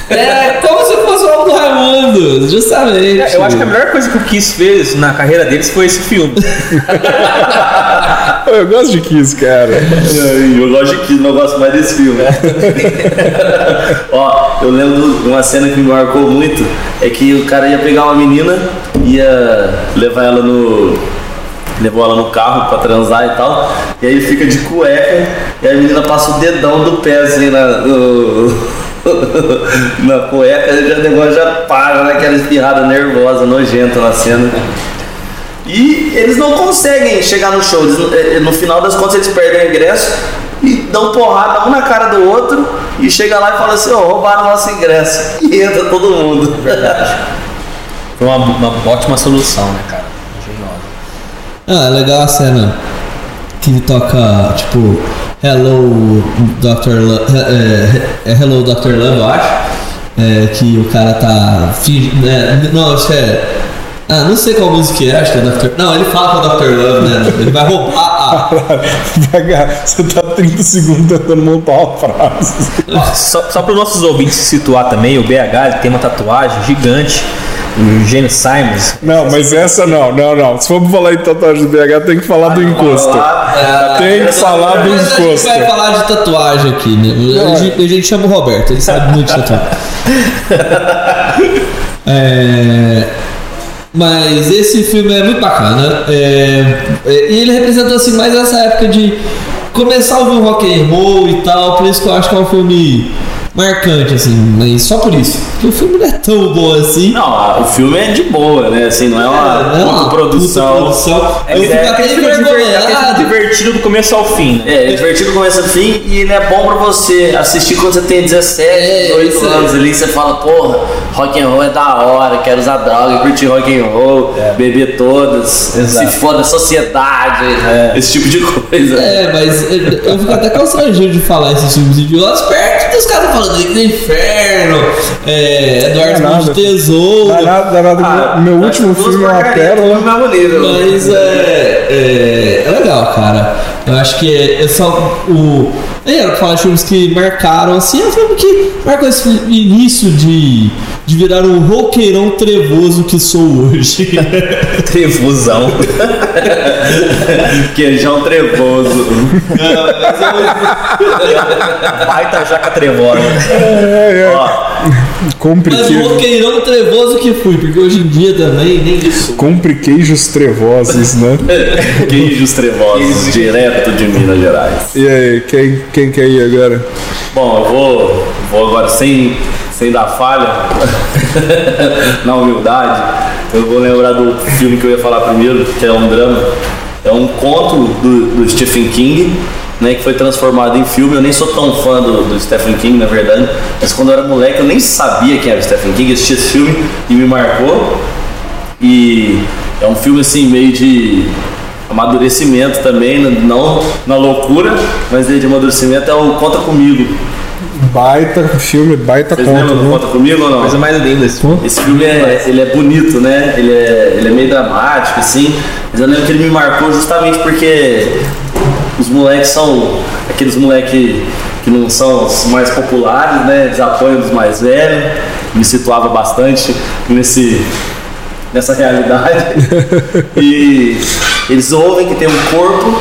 C: É como se do Raimundo, justamente.
B: É, Eu acho que a melhor coisa que o Kiss fez na carreira deles foi esse filme.
A: Eu gosto de Kiss, cara.
D: Eu gosto de Kiss, mas eu gosto mais desse filme. Ó, eu lembro de uma cena que me marcou muito, é que o cara ia pegar uma menina, ia levar ela no. Levou ela no carro pra transar e tal. E aí fica de cueca e a menina passa o dedão do pé assim na, no- na cueca já, o negócio já para naquela espirrada nervosa, nojenta na cena. E eles não conseguem chegar no show. Eles- eh, no final das contas, eles perdem o ingresso e dão porrada um na cara do outro. E chega lá e fala assim: Ó, roubaram nosso ingresso. E entra todo mundo.
B: Foi uma, uma ótima solução, né, cara? Engenhosa.
C: Ah, é legal a cena que toca, tipo, Hello Dr. Love, é, é Hello Dr. Love, eu acho. É, que o cara tá fingindo. né, não, acho que é. Ah, não sei qual música é, acho que é Dr. Não, ele fala com o Dr. Love, né? Ele vai roubar a.
A: Você tá 30 segundos tentando montar uma frase.
B: Ó, só só para os nossos ouvintes se situar também, o BH ele tem uma tatuagem gigante, o Gene Simons.
A: Não, mas essa não, não, não. Se for falar em tatuagem do BH, tem que falar do encosto. Tem que falar do
C: Mas a gente
A: encosto.
C: vai falar de tatuagem aqui, né? A gente, a gente chama o Roberto, ele sabe muito de tatuagem. É, mas esse filme é muito bacana. É, é, e ele representou assim mais essa época de começar a ouvir um rock and roll e tal. Por isso que eu acho que é um filme marcante, assim, mas só por isso. Porque o filme não é tão bom assim.
D: Não, o filme é de boa, né? Assim, não é uma
C: Não é uma
D: produção.
C: puta produção.
B: É,
C: Eu
B: é,
C: fico até
B: aquele filme diver- aquele filme
C: envergonhado.
B: divertido do começo ao fim. né?
D: É, é divertido do começo ao fim e ele é bom pra você assistir quando você tem 17,
C: É,
D: 18
C: isso aí.
D: anos ali, você fala, porra, rock and roll é da hora, quero usar droga, curtir rock and roll, beber todas,
B: Exato.
D: se foda a sociedade, esse tipo de coisa.
C: É, mas eu eu fico até constrangido de falar esses filmes idiotas perto dos caras falando do Inferno, é, Eduardo
A: Não é
C: Mão de
A: nada.
C: Tesouro.
A: Dá nada, dá nada.
D: Ah,
A: meu
D: acho
A: último filme é uma pérola.
C: Mas é, é, é legal, cara. Eu acho que é, é só o. É, eu falar de filmes que marcaram, assim, é um filme que marcou esse início de, de virar um roqueirão trevoso que sou hoje.
B: Trevosão.
D: Queijão trevoso.
B: Baita jaca trevosa.
A: É, é.
D: Ó,
A: Compre,
C: Mas o
A: queijo,
C: roqueirão trevoso que fui, porque hoje em dia também nem isso.
A: compre queijos trevosos, né?
D: queijos trevosos, direto de Minas Gerais.
A: E aí, quem, quem quer ir agora?
D: Bom, eu vou, vou agora sem, sem dar falha, na humildade, eu vou lembrar do filme que eu ia falar primeiro, que é um drama. É um conto do, do Stephen King, né, que foi transformado em filme. Eu nem sou tão fã do, do Stephen King, na verdade, mas quando eu era moleque eu nem sabia quem era o Stephen King. Eu assisti esse filme e me marcou. E é um filme assim meio de amadurecimento também, não na loucura, mas de amadurecimento é o Conta Comigo.
A: Baita filme, baita
D: Vocês
A: conta,
D: lembram do
A: né?
D: Conta Comigo ou não?
B: Coisa mais linda esse filme.
D: Esse filme é, ele é bonito, né? Ele é, ele é meio dramático, assim. Mas eu lembro que ele me marcou justamente porque os moleques são aqueles moleques que não são os mais populares, né? Eles apoiam os mais velhos. Me situava bastante nesse, nessa realidade. e eles ouvem que tem um corpo,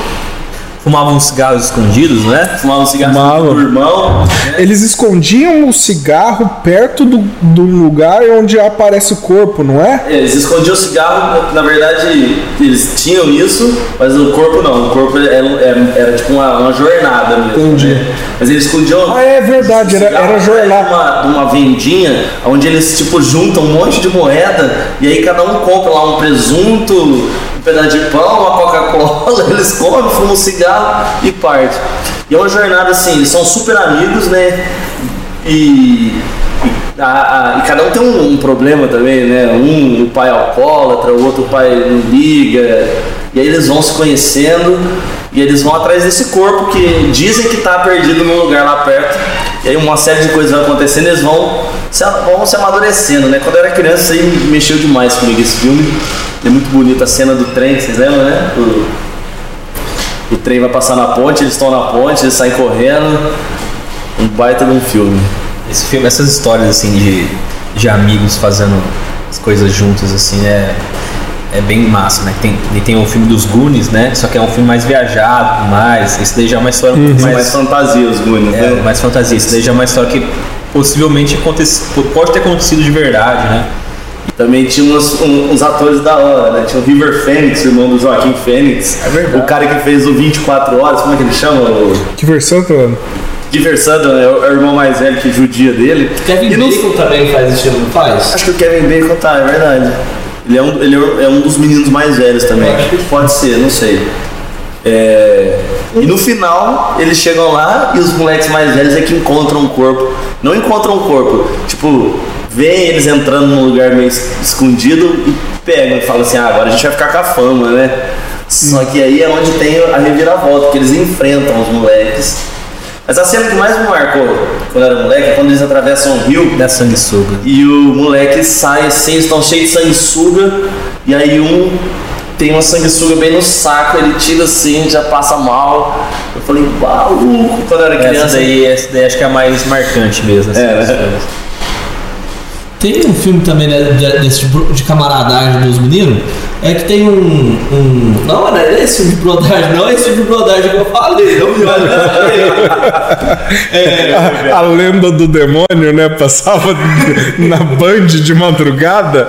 B: Fumavam cigarros escondidos, não é?
D: fumavam um cigarro
A: Fumavam.
D: do irmão. né?
A: Eles escondiam o cigarro perto do, do lugar onde aparece o corpo, não é?
D: É, Eles escondiam o cigarro, na verdade eles tinham isso, mas o corpo não. O corpo era, era- era tipo uma, uma jornada mesmo.
A: Entendi.
D: né? Mas eles escondiam.
A: Ah, é verdade, era, era jornal.
D: Uma, uma vendinha onde eles tipo juntam um monte de moeda e aí cada um compra lá um presunto, pedaço de pão, uma Coca-Cola, eles comem, fumam um cigarro e partem. E é uma jornada assim, eles são super amigos, né? E, e, a- a- e cada um tem um, um problema também, né? Um o pai é alcoólatra, o outro pai não liga. E aí eles vão se conhecendo e eles vão atrás desse corpo que dizem que está perdido num lugar lá perto. E aí uma série de coisas vai acontecendo e eles vão se, vão se amadurecendo, né? Quando eu era criança, aí mexeu demais comigo esse filme. É muito bonito a cena do trem, vocês lembram, né? O, o trem vai passar na ponte, eles estão na ponte, eles saem correndo. Um baita de um filme.
B: Esse filme, essas histórias assim de, de amigos fazendo as coisas juntos assim é é bem massa, né? Tem, e tem o filme dos Goonies, né? Só que é um filme mais viajado, mais. Esse daí já é uma história um pouco
D: Mais,
B: mais,
D: fantasia, os Goonies,
B: é,
D: né?
B: mais fantasia. Esse daí já é uma história que possivelmente acontece, pode ter acontecido de verdade, né?
D: Também tinha uns, um- uns atores da hora, né? Tinha o River Phoenix, irmão do Joaquim Fênix.
B: É verdade.
D: O cara que fez o 24 Horas, como é que ele chama? O
A: Que versão, mano?
D: Diversando, né? É o é o irmão mais velho que judia dele.
C: Kevin
D: E
C: Bacon também faz esse filme, não faz?
D: Acho que o Kevin Bacon tá, é verdade. Ele é um, ele é um dos meninos mais velhos também.
C: Acho que-
D: Pode ser, não sei. É, E no final, eles chegam lá e os moleques mais velhos é que encontram um corpo. Não encontram um corpo, tipo, vêem eles entrando num lugar meio es- escondido e pegam e falam assim: ah, agora a gente vai ficar com a fama, né? Só que aí é onde tem a reviravolta, que eles enfrentam os moleques. Mas a cena que mais me marcou quando eu era moleque é quando eles atravessam o rio
B: Da sanguessuga.
D: e o moleque sai assim, eles estão cheios de sanguessuga, e aí um tem uma sanguessuga bem no saco, ele tira assim, já passa mal. Eu falei, maluco, quando eu era
B: Essa
D: criança.
B: daí, essa daí acho que é a mais marcante mesmo. assim,
D: É, né?
C: Tem um filme também né, de, desse de, bro- de camaradagem dos meninos. É que tem um. um não, não é esse filme de brodagem, não é esse filme de brodagem que eu falei. Não me olha.
A: A, a lenda do demônio, né? Passava na Band de madrugada.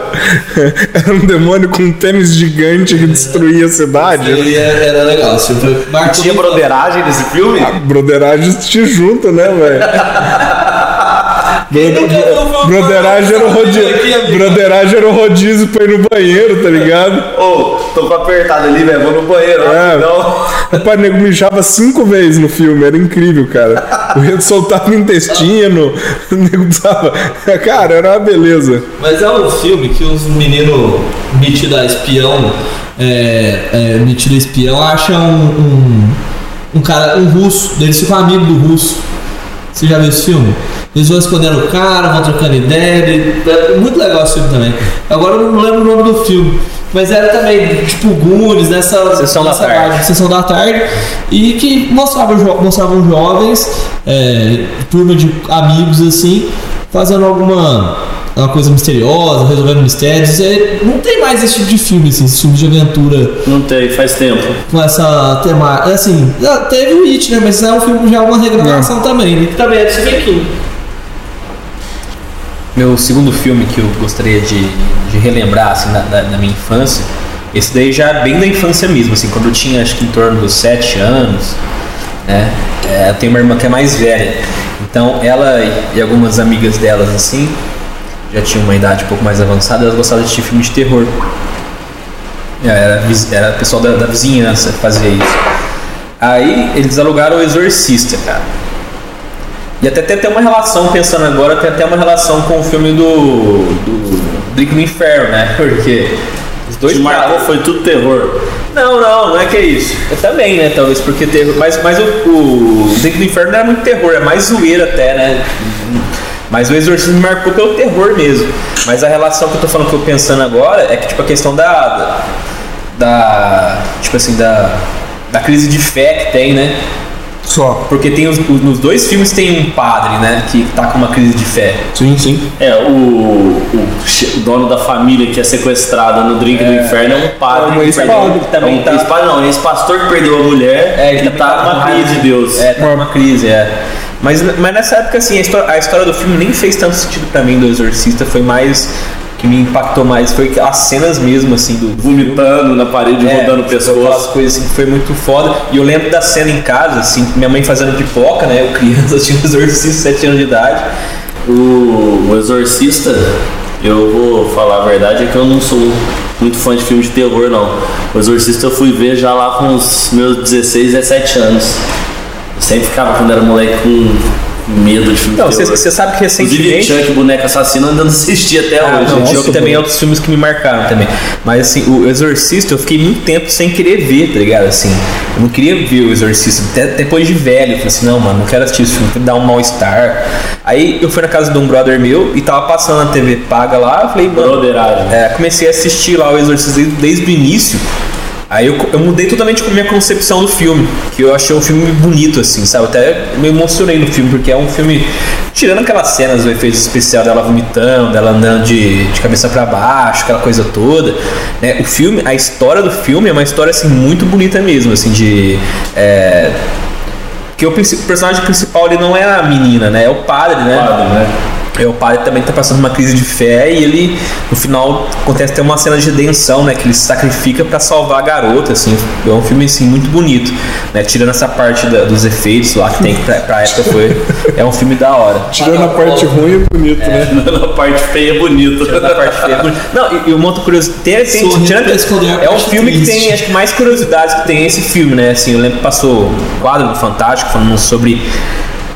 A: Era um demônio com um tênis gigante que destruía a cidade.
C: Ele era, era legal. Filme foi-
D: Tinha broderagem nesse filme?
A: A broderagem te junta, né, velho?
C: Quem nunca viu o filme
A: Broderagem era o rodízio.
C: amigo?
A: Broderagem era o rodízio pra ir no banheiro, tá ligado?
D: Ô, tô com apertado ali, velho, vou no banheiro.
A: É.
D: Não.
A: Rapaz, o nego mijava cinco vezes no filme, era incrível, cara. O Rio soltava o intestino, o nego tava. Cara, era uma beleza.
C: Mas é um filme que os meninos metidos a espião, é, é, metido a espião, acham um, um, um cara, um russo, eles ficam amigos do russo. Você já viu esse filme? Eles vão escondendo o cara, vão trocando ideia. ele- É muito legal esse filme também. Agora eu não lembro o nome do filme. Mas era também, tipo, Goonies, nessa,
B: Sessão da
C: nessa
B: tarde.
C: vibe, Sessão da tarde. E que mostravam, jo mostravam jovens, é, turma de amigos assim, fazendo alguma uma coisa misteriosa, resolvendo mistérios. É, não tem mais esse tipo de filme, assim, esse filme de aventura
D: Não tem, faz tempo.
C: com essa temática. Assim, já teve o It, né? Mas é um filme já é uma regravação também, né? Também é do Stephen King.
B: Meu segundo filme que eu gostaria de, de relembrar assim, da, da- da minha infância, esse daí já bem da infância mesmo, assim, quando eu tinha acho que em torno dos 7 anos, né? É, eu tenho uma irmã que é mais velha, então ela e, algumas amigas delas assim já tinham uma idade um pouco mais avançada, elas gostavam de assistir filme de terror. É, Era, era pessoal da, da vizinhança que fazia isso. Aí eles alugaram o Exorcista, cara. E até até tem uma relação, pensando agora, tem até uma relação com o filme do, do Drink no Inferno, né? Porque os dois
D: Te marcou, foi tudo terror.
B: Não, não, não é que é isso. Eu também, né? Talvez porque terror. Mas, mas o, o Drink no Inferno não era muito terror, é mais zoeira até, né? Mas o Exorcismo me marcou pelo terror mesmo. Mas a relação que eu tô falando que eu pensando agora é que, tipo, a questão da. da, da- tipo assim, da. Da crise de fé que tem, né?
A: Só.
B: Porque tem os, os- nos dois filmes tem um padre, né? Que tá com uma crise de fé.
A: Sim, sim.
D: É, o, o o dono da família que é sequestrada no drink do inferno é um padre.
A: É um
D: que
A: ex-padre,
B: também
D: é um
B: tá-
D: ex-padre, não, é ex-pastor que perdeu a mulher
B: É,
D: e
B: também
D: tá
B: com raiva
D: raiva de Deus.
B: É, tá numa crise, é. Mas, mas nessa época, assim, a história, a história do filme nem fez tanto sentido pra mim do Exorcista, foi mais. Que me impactou mais foi as cenas mesmo, assim, do.
D: Vomitando na parede,
B: É,
D: rodando o
B: Aquelas
D: pescoço.
B: coisas assim, que foi muito foda. E eu lembro da cena em casa, assim, minha mãe fazendo pipoca, né? Eu criança assistindo Exorcista, 7 anos de idade.
D: O, o Exorcista, eu vou falar a verdade, é que eu não sou muito fã de filme de terror, não. O Exorcista eu fui ver já lá com os meus 16, 17 anos. Eu sempre ficava, quando era moleque, com medo de filme
B: Não, você sabe que
D: Inclusive,
B: recentemente.
D: Chuck, Boneco Assassino, ainda não assisti até
B: Ah,
D: hoje.
B: não, Jogo também é
A: pô.
B: outros filmes que me marcaram também. Mas assim, o Exorcista eu fiquei muito tempo sem querer ver, tá ligado? Assim, eu não queria ver o Exorcista. Até depois de velho, eu falei assim, não, mano, não quero assistir esse filme, que dá um mal-estar. Aí eu fui na casa de um brother meu e tava passando na TV paga lá, eu falei, mano.
D: Broderagem.
B: É, comecei a assistir lá o Exorcista desde, desde o início. Aí eu, eu mudei totalmente com a minha concepção do filme, que eu achei um filme bonito, assim, sabe? Até me emocionei no filme, porque é um filme. Tirando aquelas cenas do efeito especial dela vomitando, dela andando de, de cabeça para baixo, aquela coisa toda, né? O filme, a história do filme é uma história, assim, muito bonita mesmo, assim, de. É, que o, o personagem principal ele não é a menina, né? É o padre, né?
D: Padre, né?
B: É, o padre também tá passando uma crise de fé e ele, no final, acontece até uma cena de redenção, né? Que ele se sacrifica pra salvar a garota, assim. É um filme, assim, muito bonito, né? Tirando essa parte da- dos efeitos lá que tem, que pra, pra época foi... É um filme da hora.
A: Tirando a parte ruim é bonito, né?
D: Na parte feia é bonito.
B: Tirando a parte feia. é bonito. Não, e, e uma outra curiosidade... Tem, tem, tirando-
C: a
B: é um filme que tem, acho que, mais curiosidades que tem esse filme, né? Assim, eu lembro que passou um quadro do Fantástico falando sobre...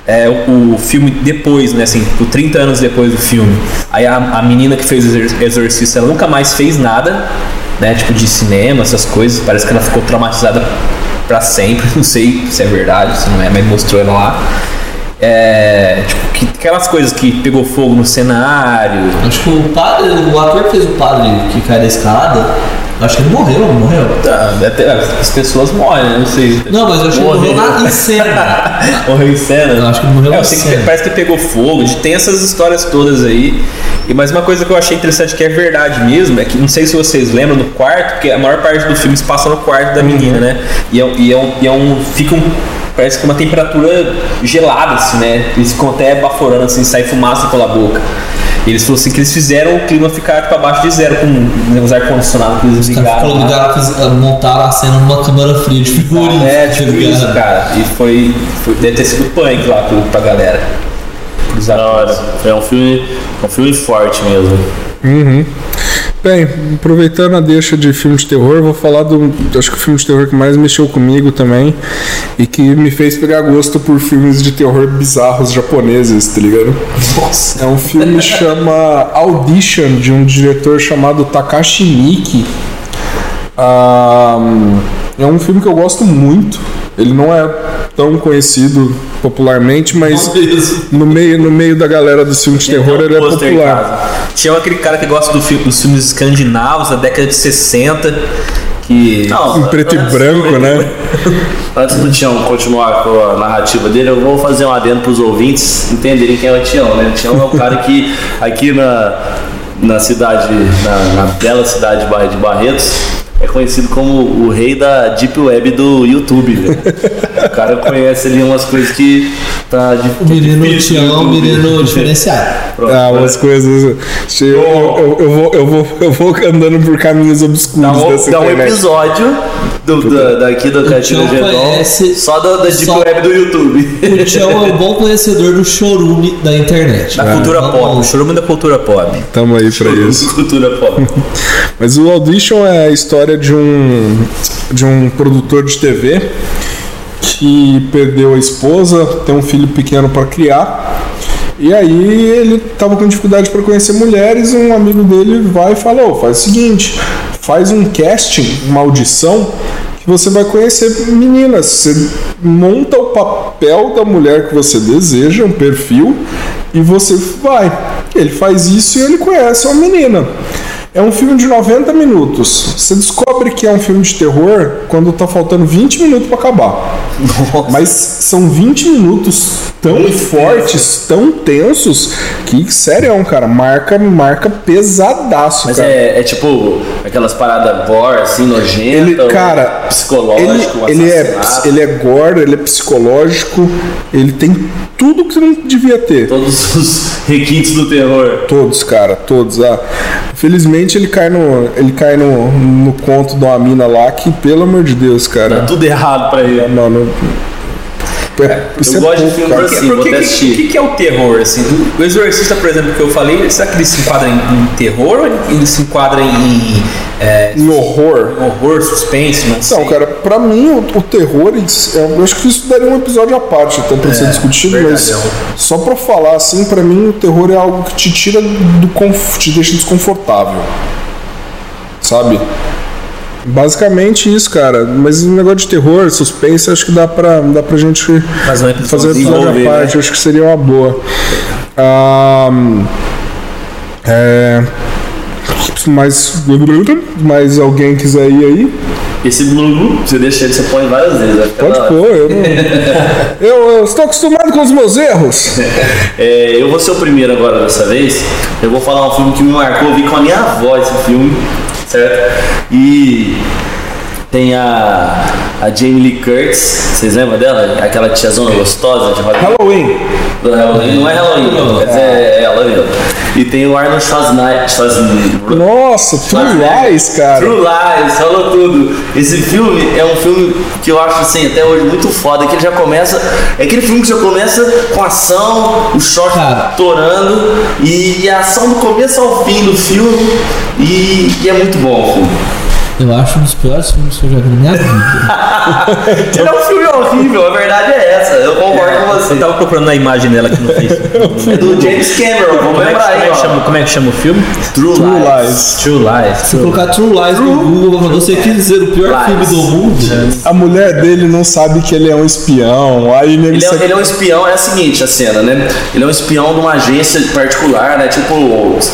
B: é, o, o filme depois, né? Assim, tipo, 30 anos depois do filme. Aí a, a menina que fez o Exor- Exorcista, ela nunca mais fez nada, né? Tipo, de cinema, essas coisas. Parece que ela ficou traumatizada pra sempre. Não sei se é verdade, se não é, mas mostrou ela lá. É, tipo, que, aquelas coisas que pegou fogo no cenário.
C: Acho que o padre, o ator que fez o padre que cai da escada, acho que ele morreu, não morreu?
B: Tá, até as pessoas morrem, né? Não sei.
C: Não, mas eu acho que ele morreu na, em cena.
B: Morreu em cena?
C: Eu acho que morreu
B: É,
C: na
B: sei que
C: cena.
B: parece que pegou fogo, tem essas histórias todas aí. E mais uma coisa que eu achei interessante que é verdade mesmo, é que não sei se vocês lembram no quarto, porque a maior parte do filme se passa no quarto da menina, né? E é, um- e é um, e é um. Fica um. Parece que uma temperatura gelada, assim, né? Eles ficam até baforando, assim, sai fumaça pela boca. E eles falaram assim que eles fizeram o clima ficar tipo, abaixo de zero com né, os ar-condicionados que eles
C: Os caras
B: ligaram. lá.
C: ligar, fiz- montaram a cena numa câmera fria de figurinha.
B: É,
C: tá
B: tipo isso, cara. E foi, foi- Deve ter sido punk lá pro, pra galera.
D: Da hora. É um filme, um filme forte mesmo.
A: Bem, aproveitando a deixa de filme de terror, vou falar do. Acho que o filme de terror que mais mexeu comigo também e que me fez pegar gosto por filmes de terror bizarros japoneses, tá ligado?
C: Nossa.
A: É um filme que chama Audition, de um diretor chamado Takashi Miike. Ah, é um filme que eu gosto muito. Ele não é tão conhecido popularmente, mas no meio, no meio da galera do filme de terror ele é popular.
D: Casa.
B: Tinha aquele cara que gosta do filme- dos filmes escandinavos da década de 60, que.
D: Não,
A: Em preto e branco, né?
D: Antes do Tião continuar com a narrativa dele, eu vou fazer um adendo para os ouvintes entenderem quem é o Tião, né? O Tião é o cara que aqui na, na cidade, na, na bela cidade de Barretos, é conhecido como o rei da Deep Web do YouTube, velho. O cara conhece ali umas coisas que tá de,
C: O menino
D: difícil
C: Tião, o
D: YouTube.
C: menino diferenciado.
D: Pronto,
A: Ah, umas coisas. Eu, eu, eu vou, eu, vou, eu vou andando por caminhos
D: Dá
A: obscuros
D: um,
A: dessa
D: dá um episódio do, da, daqui do Catina Gedon, só da, da Deep
C: só-
D: Web do YouTube.
C: O Tião é um bom conhecedor do chorume da internet.
B: Da cultura
C: Vamos-
B: pop, o chorume da cultura pop.
A: Tamo aí pra isso.
D: Cultura pop.
A: Mas o Audition é a história de um de um produtor de TV que perdeu a esposa, tem um filho pequeno para criar. E aí ele tava com dificuldade para conhecer mulheres, um amigo dele vai e fala: "Ô, faz o seguinte, faz um casting, uma audição que você vai conhecer meninas. Você monta o papel da mulher que você deseja, um perfil, e você vai. Ele faz isso e ele conhece uma menina. É um filme de 90 minutos. Você descobre que é um filme de terror quando tá faltando 20 minutos para acabar. Mas são 20 minutos tão fortes, tão tensos, que, sério, cara, marca, marca pesadaço,
D: Mas
A: cara.
D: é, é tipo aquelas paradas gore, assim, nojenta,
A: Ele, cara,
D: psicológico,
A: ele, ele é, ele é gore, ele é psicológico, ele tem tudo que não devia ter.
D: todos os requintes do terror.
A: Todos, cara, todos. Ah, felizmente ele cai no, ele cai no, no conto de uma mina lá que, pelo amor de Deus,
D: Tá
A: cara.
D: tudo errado pra ele.
A: Mano, isso
D: eu
A: é
D: gosto de
A: pouco,
D: filmes
A: cara.
D: assim.
B: Por
D: vou
B: que,
D: até
B: que,
D: assistir.
B: que, que é o terror, assim? O Exorcista, por exemplo, que eu falei, será que ele se enquadra em, em terror ou ele se enquadra em é,
A: Em horror.
B: horror, suspense, não sei?
A: Então, cara, pra mim o, o terror, é, eu acho que isso daria um episódio à parte até pra ser discutido,
B: verdade, é
A: mas
B: um-
A: só pra falar assim, pra mim o terror é algo que te tira do te deixa desconfortável. Sabe? Basicamente isso, cara. Mas o negócio de terror, suspense, acho que dá pra, dá pra gente
B: Fazer um episódio
A: fazer um episódio à parte,
D: né?
A: acho que seria uma boa. Ah, é, mais, mais alguém quiser ir aí?
D: Esse Blue, você deixa ele, você põe várias vezes. Vai ficar
A: Pode pôr, eu, não... eu, eu estou acostumado com os meus erros.
D: É, eu vou ser o primeiro agora dessa vez. Eu vou falar um filme que me marcou. Eu vi com a minha avó esse filme, certo? E tem a, a Jamie Lee Curtis. Vocês lembram dela? Aquela tiazona gostosa de Hollywood.
A: Halloween.
D: Do Halloween. Não é Halloween, dizer, é ela mesmo. E tem o Arnold Schwarzenegger. Schwarzenegger.
A: Nossa, True. Lies, cara.
D: True Lies, falou tudo. Esse filme é um filme que eu acho assim, até hoje muito foda, que ele já começa. É aquele filme que já começa com ação, o short
C: Cara.
D: torando, e, e a ação do começo ao fim do filme. E, e é muito bom o filme.
C: Eu acho um dos piores filmes que eu já vi na minha vida.
D: Ele é um filme horrível, a verdade é essa. Eu concordo com você.
B: Eu tava procurando a imagem dela aqui no Facebook.
D: É do James Cameron, vamos
B: Como é, que,
D: lembrar
B: como, é
D: aí,
B: chama, como é que chama o filme?
D: True,
A: True
D: Lies.
A: Lies.
B: True Lies.
C: Se colocar True Lies no Google, quando você quis dizer o pior
D: Lies.
C: filme do mundo,
A: A mulher dele não sabe que ele é um espião. Aí nego
D: Ele é,
A: se-
D: ele é um espião, é a seguinte a cena, né? Ele é um espião de uma agência particular, né? Tipo,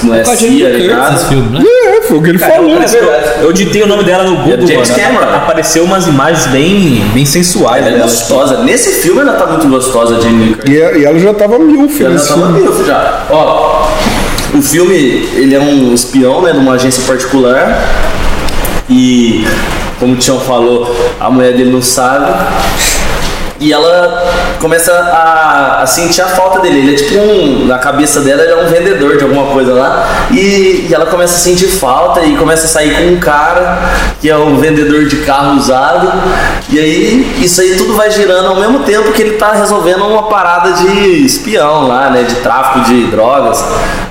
D: não é CIA, ligado?
C: Filme, né?
A: É, foi o que ele falou.
D: é verdade.
B: Eu ditei o nome dela no Google,
D: É James
B: mano.
D: Cameron.
B: Apareceu umas imagens bem, bem sensuais
D: Ela é
B: dela.
D: gostosa. Nesse filme ela tá muito gostosa, a Jamie Lee.
A: E, e ela já tava mil, filho.
D: Ela
A: nesse
D: tava milf já. Ó, o filme, ele é um espião, né, numa agência particular. E, como o Tião falou, a mulher dele não sabe. E ela começa a, a sentir a falta dele. Ele é tipo um. Na cabeça dela, ele é um vendedor de alguma coisa lá. E, e ela começa a sentir falta e começa a sair com um cara que é um vendedor de carro usado. E aí, isso aí tudo vai girando ao mesmo tempo que ele tá resolvendo uma parada de espião lá, né? De tráfico de drogas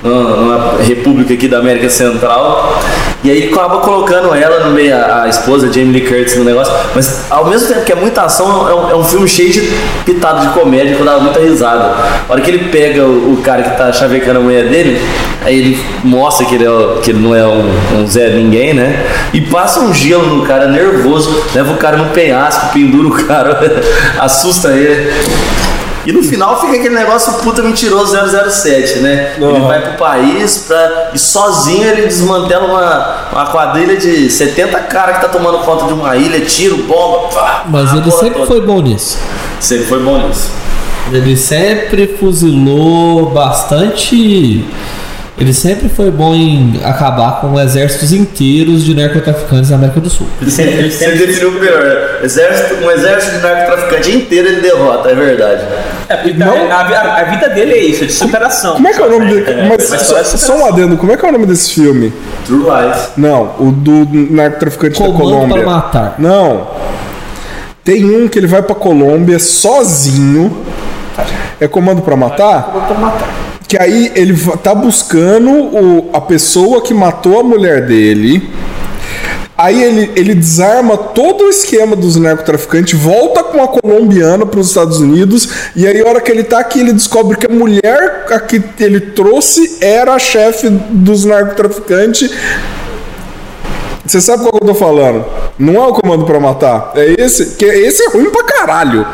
D: numa, república aqui da América Central. E aí acaba colocando ela no meio, a, a esposa Jamie Lee Curtis no negócio. Mas ao mesmo tempo que é muita ação, é um, é um filme cheio de pitado de comédia que eu dava muita risada. A hora que ele pega o, o cara que tá chavecando a mulher dele, aí ele mostra que ele, é, que ele não é um, um Zé Ninguém, né? E passa um gelo no cara nervoso, leva o cara no penhasco, pendura o cara, assusta ele. E no final fica aquele negócio puta mentiroso 007, né? Ele
A: Uhum.
D: vai pro país pra, e sozinho ele desmantela uma, uma quadrilha de 70 caras que tá tomando conta de uma ilha, tiro, bomba, pá,
C: Mas ele sempre
D: toda.
C: foi bom nisso.
D: Sempre foi bom nisso.
C: Ele sempre fuzilou bastante. Ele sempre foi bom em acabar com exércitos inteiros de narcotraficantes na América do Sul.
B: Ele sempre, ele
D: Você
B: sempre
D: definiu melhor. Exército, um exército de narcotraficante inteiro ele derrota, é verdade.
B: É, porque
A: Não.
B: a, a- a vida dele é isso, é de superação.
A: Como é que é o nome dele? Mas
B: mas
A: só, só um adendo, como é que é o nome desse filme?
D: True Lies.
A: Não, o do narcotraficante da
C: Comando
A: Colômbia.
C: para matar.
A: Não. Tem um que ele vai pra Colômbia sozinho. É comando pra matar? Que aí ele tá buscando o, a pessoa que matou a mulher dele. Aí ele, ele desarma todo o esquema dos narcotraficantes, volta com a colombiana para os Estados Unidos, e aí a hora que ele tá aqui, ele descobre que a mulher a que ele trouxe era a chefe dos narcotraficantes. Você sabe qual que eu tô falando? Não é o comando pra matar. É esse, que esse é ruim pra caralho.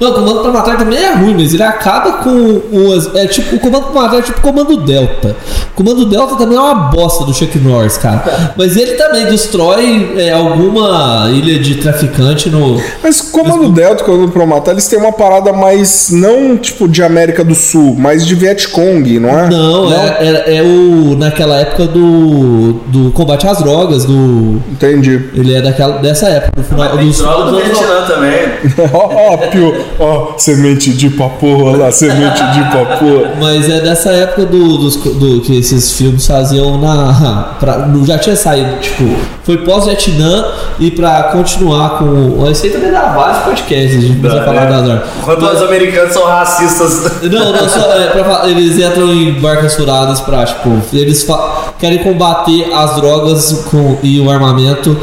C: Não, o Comando para Matar também é ruim, mas ele acaba com o. É tipo, o Comando para Matar é tipo o Comando Delta. O Comando Delta também é uma bosta do Chuck Norris, cara. Mas ele também destrói é, alguma ilha de traficante no.
A: Mas comando Delta e comando pra matar, eles têm uma parada mais, não tipo de América do Sul, mas de Vietcong, não é?
C: Não, É, é, é o. naquela época do. do combate às drogas, do.
A: Entendi.
C: Ele é daquela, dessa época, do final
D: Tem
C: dos
D: do
C: anos
D: Vietnã também.
A: Ó, ó, Pio, ó, semente de papoa lá, semente de papoa.
C: Mas é dessa época do, dos, do que esses filmes faziam na. Pra, já tinha saído, tipo, foi pós-Vietnã e pra continuar com. Esse aí também dá vários podcasts, a gente precisa
D: Dá,
C: falar das armas.
D: Quando os americanos são racistas.
C: Não, não, só, é, pra eles entram em barcas furadas pra, tipo, eles fa- querem combater as drogas com, e o armamento,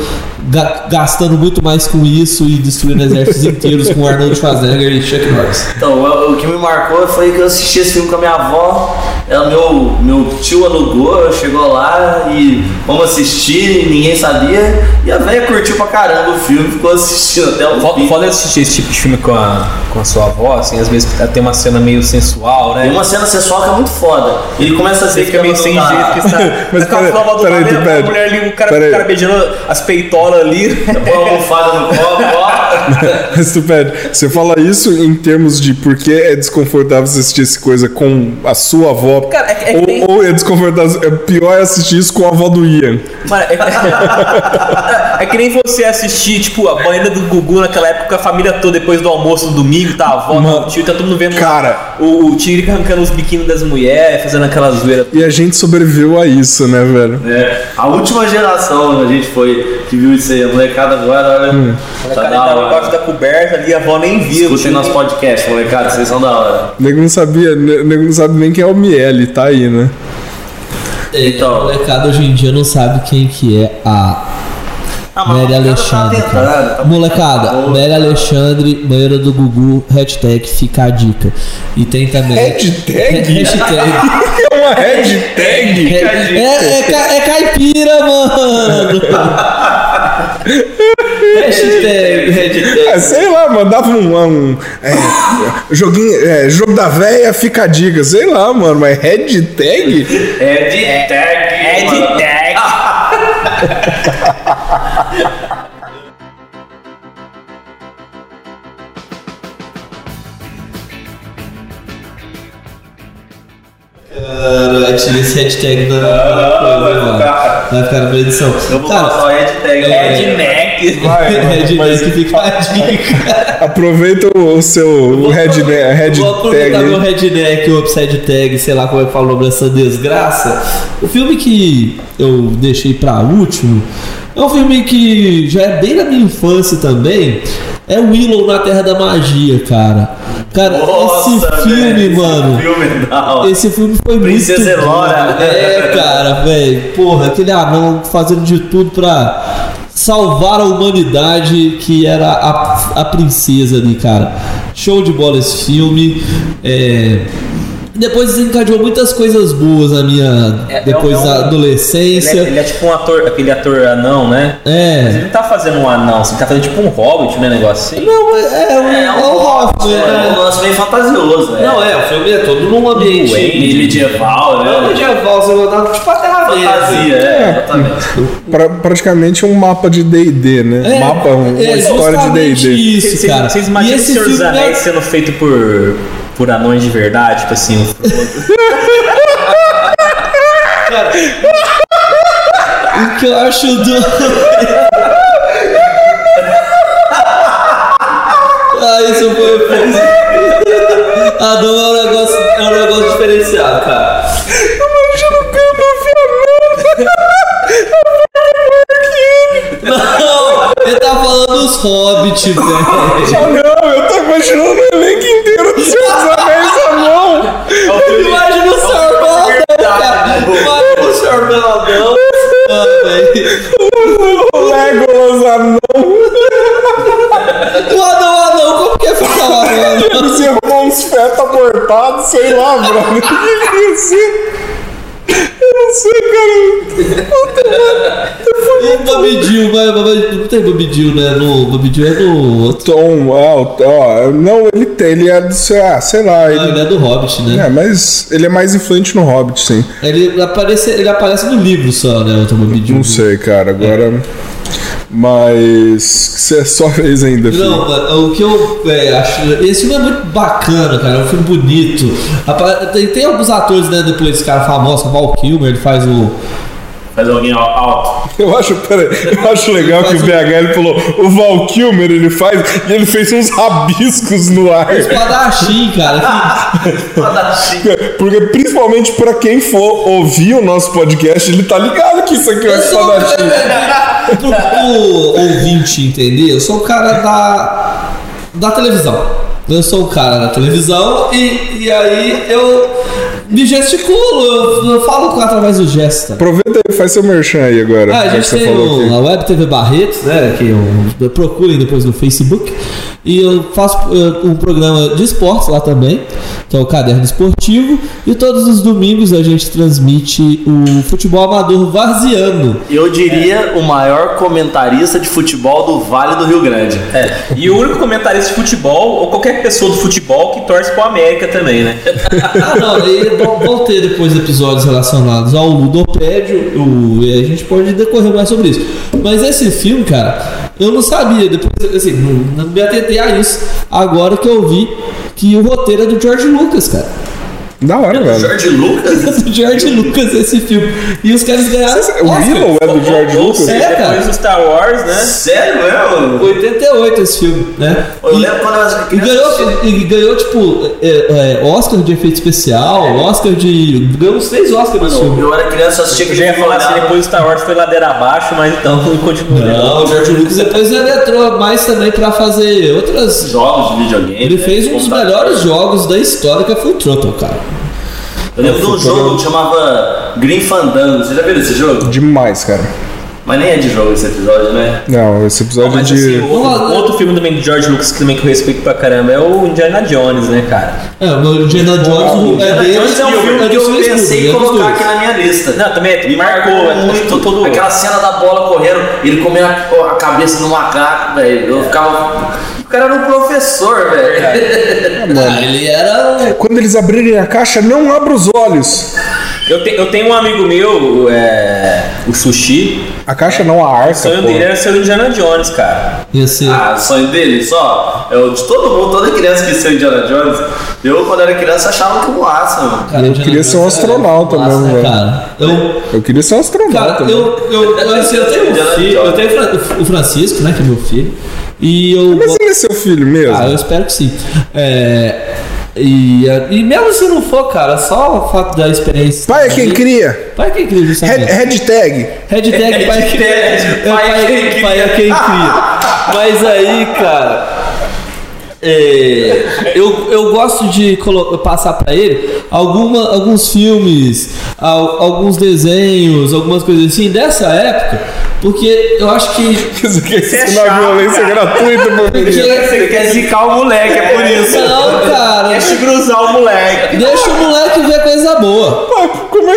C: gastando muito mais com isso e destruindo exércitos inteiros com Arnold Schwarzenegger e Chuck Norris.
D: Então, o, o que me marcou foi que eu assisti esse filme com a minha avó. Ela, meu, meu tio alugou, chegou lá e vamos assistir, ninguém sabia. E a velha curtiu pra caramba o filme, ficou assistindo até o fim.
B: foda assistir esse tipo de filme com a, com a sua avó, assim, às vezes tem uma cena meio sensual, né?
D: Tem uma cena sensual que é muito foda. Ele começa a dizer
B: fica meio sem jeito, que está
A: Mas
B: naquela
A: peraí,
B: prova do
A: peraí,
B: nada,
A: peraí.
B: a mulher ali, o cara,
A: Peraí.
B: Bola ali.
D: Põe uma almofada no copo, ó.
A: Mas tu pede, você fala isso em termos de por que é desconfortável você assistir essa coisa com a sua avó.
B: Cara, é é que
A: ou,
B: tem-
A: ou é desconfortável, é pior é assistir isso com a avó do Ian.
B: Mano, é, é que nem você assistir, tipo, a banheira do Gugu naquela época, a família toda, depois do almoço no domingo, tá a avó, tá o tio, tá todo mundo vendo
A: cara.
B: o, o Tigre arrancando os biquínis das mulheres, fazendo aquela zoeira.
A: E a gente sobreviveu a isso, né, velho?
D: É, a última geração a gente foi que viu isso aí, a molecada agora, olha.
A: Hum.
B: O
D: Tá
B: cara
D: da
B: tava embaixo da coberta ali, a avó nem via. o
D: Escutem nosso podcast, molecada, vocês são da hora.
A: O nego não sabia, o nego não sabe nem quem é o Miele, tá aí, né?
D: Então.
C: A molecada hoje em dia não sabe quem que é a
D: Ah,
C: Mary
D: tá
C: Alexandre.
D: tentando,
C: cara.
D: tá
C: Molecada,
D: muito
C: Mary. Alexandre, banheira do Gugu, hashtag fica a dica. E tem também.
A: Hashtag?
C: hashtag.
A: É uma hashtag!
C: É, é, é, é caipira, mano! hashtag, hashtag.
A: É, sei lá, mandava um. um é, joguinho, é, jogo da véia, fica a dica. Sei lá, mano, mas hashtag?
D: É de
C: Cara, tira esse hashtag da da coisa,
D: vai
C: mano.
D: ficar.
C: Vai ficar na edição.
D: Eu vou
C: Cara,
D: passar o hashtag.
B: É de neck.
A: Vai,
C: hashtag
A: mas
C: fica a dica.
A: aproveita o seu head,
C: Vou aproveitar meu redneck, o upside tag, sei lá como é que fala o nome dessa desgraça. O filme que eu deixei pra último é um filme que já é bem da minha infância também. É Willow na Terra da Magia, cara. Cara,
D: Nossa,
C: esse filme,
D: velho,
C: mano.
D: Esse filme hora.
C: Esse filme foi
D: Princesa
C: muito
D: Elora.
C: É, cara, velho. Porra, aquele anão fazendo de tudo pra salvar a humanidade que era a, a princesa ali, cara. Show de bola esse filme. É, Depois desencadeou muitas coisas boas na minha.
B: É- é
C: depois
B: um-
C: da
B: Ele
C: adolescência.
B: é, ele é tipo um ator, aquele ator anão, né? Mas ele
C: É.
B: não tá fazendo um anão, assim, ele tá fazendo tipo um hobbit, né? Negócio assim.
C: Não, mas é, um, é um Hoffman,
D: É um
C: né?
D: lance bem fantasioso, né?
C: Não, é, o filme é todo num ambiente.
B: Duende.
D: medieval, né?
C: medieval, você dar tipo a Terra.
D: Fantasia, é, exatamente.
A: Pra, praticamente um mapa de DD, né?
C: É,
A: mapa, uma
C: é
A: história de DD.
C: Isso,
B: Vocês-
C: cara.
B: Vocês
C: E
B: imaginam o
C: esse
B: Senhor dos
C: filme é-
B: Anéis sendo feito por, por anões de verdade? Tipo assim, o-
C: Cara, o que eu acho do. ah, isso foi. Ah, não é um negócio, é um negócio diferenciado, cara. Não, ele tá falando dos hobbits, velho.
A: Ah, não, eu tô imaginando o elenco inteiro do
C: O
A: Legolas, ah, não!
C: O anão, anão, como que é ficar lá, mano?
A: Eles iam arrumar uns feta cortados, sei lá, brother. O que que ia ser? Eu não sei, cara.
C: E o Babidil, mas mas não tem Babidil, né? No, Babidil é no outro.
A: Tom, ó, ó, não, ele é do, ah, sei lá,
C: Ah,
A: ele,
C: ele é do Hobbit, né?
A: é, mas ele é mais influente no Hobbit, sim.
C: Ele, aparece, ele aparece no livro só, né? O Tom Babidil.
A: Não sei, cara, agora. Mas. Isso é só vez ainda, filho.
C: Não, o que eu é, acho. Esse filme é muito bacana, cara. É um filme bonito. Tem, tem alguns atores, né? Depois esse cara famoso, o Val Kilmer, ele faz o.
D: Faz alguém alto.
A: Eu acho, peraí, eu acho legal que o BH ele falou, o Val Kilmer ele faz, e ele fez uns rabiscos no ar.
C: Espadachim, cara.
A: Porque principalmente pra quem for ouvir o nosso podcast, ele tá ligado que isso aqui é um
C: Eu sou
A: espadachim.
C: Pro, pro ouvinte entender, eu sou o cara da, da televisão. Eu sou o cara da televisão e, e aí eu me gesticulo, eu, falo através do gesto.
A: Aproveita aí, faz seu merchan aí agora.
C: Ah, a gente tem o, a Web TV Barretos, né? Que eu, procurem depois no Facebook. E eu faço um programa de esportes lá também. que é o Caderno Esportivo. E todos os domingos a gente transmite o futebol amador varziano.
D: Eu diria o maior comentarista de futebol do Vale do Rio Grande.
B: É. E o único comentarista de futebol, ou qualquer pessoa do futebol que torce pro América também, né?
C: Ah, não, e vão, ter depois episódios relacionados ao Ludopédio, o, e a gente pode decorrer mais sobre isso. Mas esse filme, cara, eu não sabia, depois, assim, não, não me atentei a isso. Agora que eu vi que o roteiro é do George Lucas, cara.
A: Da hora, velho.
D: George Lucas?
C: do George Lucas esse filme. E os caras ganharam.
A: O
C: Oscar.
A: Willow é do George Lucas?
C: É, cara.
B: depois do Star Wars, né?
D: Sério mesmo?
C: 88 esse filme, né?
D: Eu
C: E-
D: lembro quando eu era
C: E ganhou, e ganhou, tipo, é, é, Oscar de efeito especial, Oscar de. Ganhou uns três Oscars nesse filme.
D: Eu era criança, eu assistia
B: Eu já ia falar assim, depois do Star Wars foi ladeira abaixo, mas então continua.
C: Não, o George Lucas depois ele entrou mais também pra fazer outras.
D: jogos de videogame.
C: Ele fez um dos melhores jogos da história que é Full Throttle, cara.
D: Eu lembro de um jogo que chamava Green Fandango. Você já viu esse jogo?
A: Demais, cara.
D: Mas nem é de jogo esse episódio, né?
A: Não, esse episódio
B: Mas
A: de.
B: assim, outro, outro filme também do George Lucas que também que eu respeito pra caramba é o Indiana Jones, né, cara?
C: É, o Indiana Jones o- é
D: Indiana
C: dele.
D: Jones é um filme
C: é
D: que eu pensei em
C: é
D: colocar aqui na minha lista.
B: Não, também
D: Me
B: marcou, é
D: muito
B: todo, todo
D: aquela cena da bola correndo, ele comendo a, a cabeça do macaco, velho. Eu ficava. O cara era um professor, velho.
C: Ah, ele era.
A: Quando eles abrirem a caixa, não abra os olhos.
B: Eu, te- eu tenho um amigo meu, é, o Sushi,
A: A caixa não, a
B: o
A: arca.
B: sonho
A: pô.
B: dele era ser o Indiana Jones, cara.
C: Ia ser.
D: Ah, o sonho dele só. É o de todo mundo, toda criança que ser Indiana Jones. Eu, quando era criança, achava que o máximo.
C: Cara,
A: Eu
C: Indiana
A: queria ser um astronauta mesmo,
C: né,
A: velho.
C: Cara, eu.
A: Eu queria ser um astronauta.
C: Cara, eu, eu, eu, eu tenho um
D: Indiana
C: filho, eu tenho o Francisco, né, que é meu filho, e eu.
A: Mas ele é seu filho mesmo?
C: Ah, eu espero que sim. É, e, e mesmo se não for, cara, só o fato da experiência.
A: Pai é quem cria.
C: Pai é quem cria,
A: Red-
C: justamente.
A: Hashtag.
C: Hashtag pai, é quem-
D: Hashtag
C: é,
D: pai é
C: pai,
D: quem cria.
C: pai é quem cria. Mas aí, cara. é, eu, eu gosto de passar pra ele alguma, alguns filmes, al- alguns desenhos, algumas coisas assim dessa época, porque eu acho que
A: Isso aqui é
B: é
A: ensinar
B: chato,
A: violência
B: cara.
A: gratuita menino.
B: Você quer zicar o moleque, é por isso.
C: Não, cara.
B: Quer cruzar o moleque.
C: deixa o moleque ver coisa boa.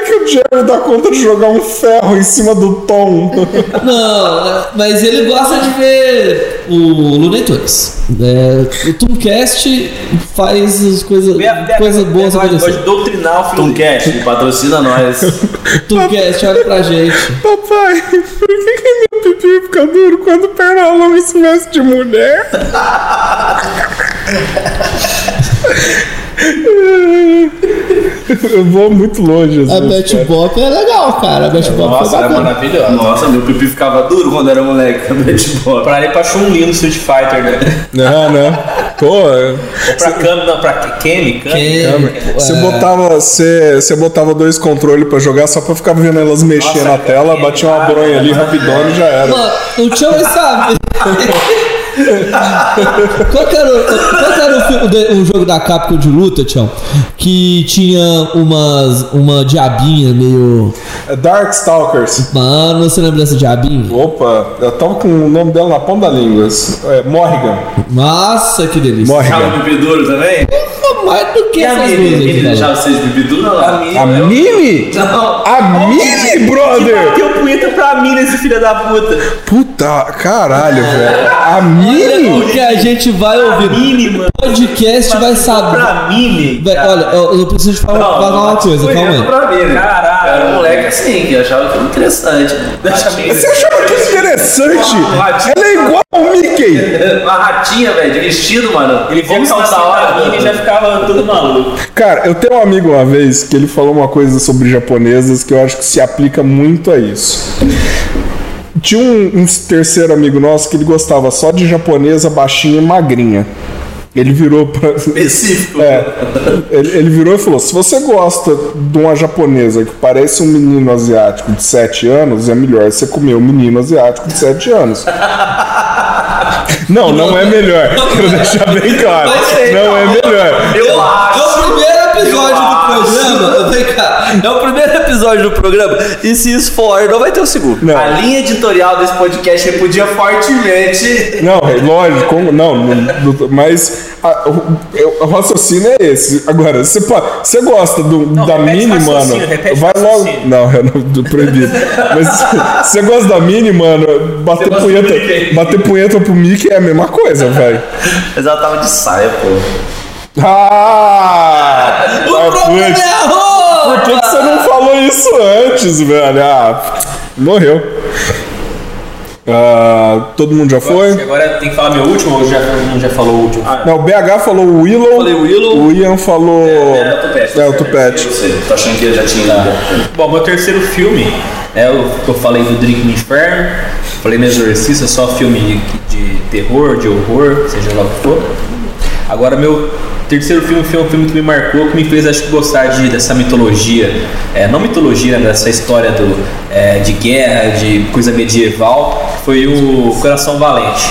A: É que o Jerry dá conta de jogar um ferro em cima do Tom?
C: Não, mas ele gosta de ver o Looney Tunes. É, o Tooncast faz as coisas, coisas boas
B: Pode
C: acontecer.
B: doutrinar o filho.
D: Tomcast, patrocina nós.
C: Tooncast, olha pra gente.
A: Papai, por que, que meu pipi fica duro quando perna longa se veste de mulher? Eu vou muito longe, às
C: A Betty. Bop é legal, cara. A Betty Bop
B: Nossa,
C: foi
B: era
C: bacana.
B: maravilhoso.
D: Nossa, meu pipi ficava duro quando era moleque. Betty Bob.
B: Pra ele pra Chun-Li no Street Fighter, né?
A: Não, não. Pô, é-
B: Ou pra Kami, não, pra Kemi,
A: você
C: é,
A: botava, botava dois controles pra jogar só pra ficar vendo elas mexer
B: Nossa,
A: na tela, batia uma bronha ali rapidão e já era.
C: Mano, o Tchau vai saber. qual que era, o, qual que era o, filme de- o jogo da Capcom de luta, Tchau? Que tinha umas, uma diabinha meio.
A: É Darkstalkers.
C: Mano, você lembra dessa diabinha?
A: Opa, eu tava com o nome dela na ponta da língua. É, Morrigan.
C: Nossa, que delícia.
A: Morrigan.
D: o pipi duro também?
C: Mais do que
D: E a
C: essas
D: Mini?
C: duas
D: A
C: aqui,
D: Mini
C: cara.
D: deixava vocês ou não?
B: A.
A: A Mini?
D: Não.
A: A Mini, brother!
B: Bateu punheta pra mim nesse filho da puta.
A: Puta, caralho, velho. A
C: Olha
A: Mini?
C: o que a gente vai
B: A
C: ouvir.
B: Mini, mano.
C: O podcast vai saber.
B: Pra Mini.
C: Vai, olha, eu, eu preciso te falar, falar uma coisa, calma aí.
D: Pra mim, né?
B: Caralho.
D: Eu era um moleque assim, que achava aquilo interessante.
B: Deixa a Mini.
A: Você achava que isso interessante? Ela é igual ao Mickey.
D: Uma ratinha, velho, de vestido, mano.
B: Ele viu
D: Como
B: a
D: isso
B: calcinha
D: da hora,
B: e já ficava todo maluco.
A: Cara, eu tenho um amigo uma vez que ele falou uma coisa sobre japonesas que eu acho que se aplica muito a isso. Tinha um, um terceiro amigo nosso que ele gostava só de japonesa baixinha e magrinha. Ele virou pra.
D: Específico.
A: É, ele, ele virou e falou: se você gosta de uma japonesa que parece um menino asiático de 7 anos, é melhor você comer um menino asiático de 7 anos. Não, não é melhor. Quero deixar bem claro. Não é melhor.
D: Eu acho.
C: O primeiro episódio do programa. Vem cá. É o primeiro episódio
D: do programa. E se isso for, não vai ter o segundo.
A: Não.
D: A linha editorial desse podcast repudia fortemente.
A: Não, é lógico, como- não, não- não- mas a- o, o raciocínio é esse. Agora, você, pode- você gosta do, da
B: repete
A: Mini, mano? Vai logo. Não, eu não do proibido. Mas você gosta da Mini, mano? Bater punheta, bater punheta pro Mickey é a mesma coisa, velho.
D: Mas ela tava de saia, pô.
A: Ah!
C: O
A: ah,
C: problema é a roupa!
A: Por que, que você não falou isso antes, velho? Ah, morreu. Ah, todo mundo já foi?
B: Agora tem que falar meu último ou já, todo mundo já falou o último?
A: Não, o BH falou o Willow.
D: Falei Willow.
A: O Ian falou.
D: É, o Tupete.
A: É, o Tupete.
D: Eu tô achando que ele já tinha ido.
B: Bom, meu terceiro filme é o que eu falei do Drink no Inferno, falei no Exorcista, só filme de, de terror, de horror, seja lá o que for. Agora, meu terceiro filme foi um filme que me marcou, que me fez, acho que, gostar de, dessa mitologia. É, não mitologia, né, dessa história do, é, de guerra, de coisa medieval, foi o Coração Valente.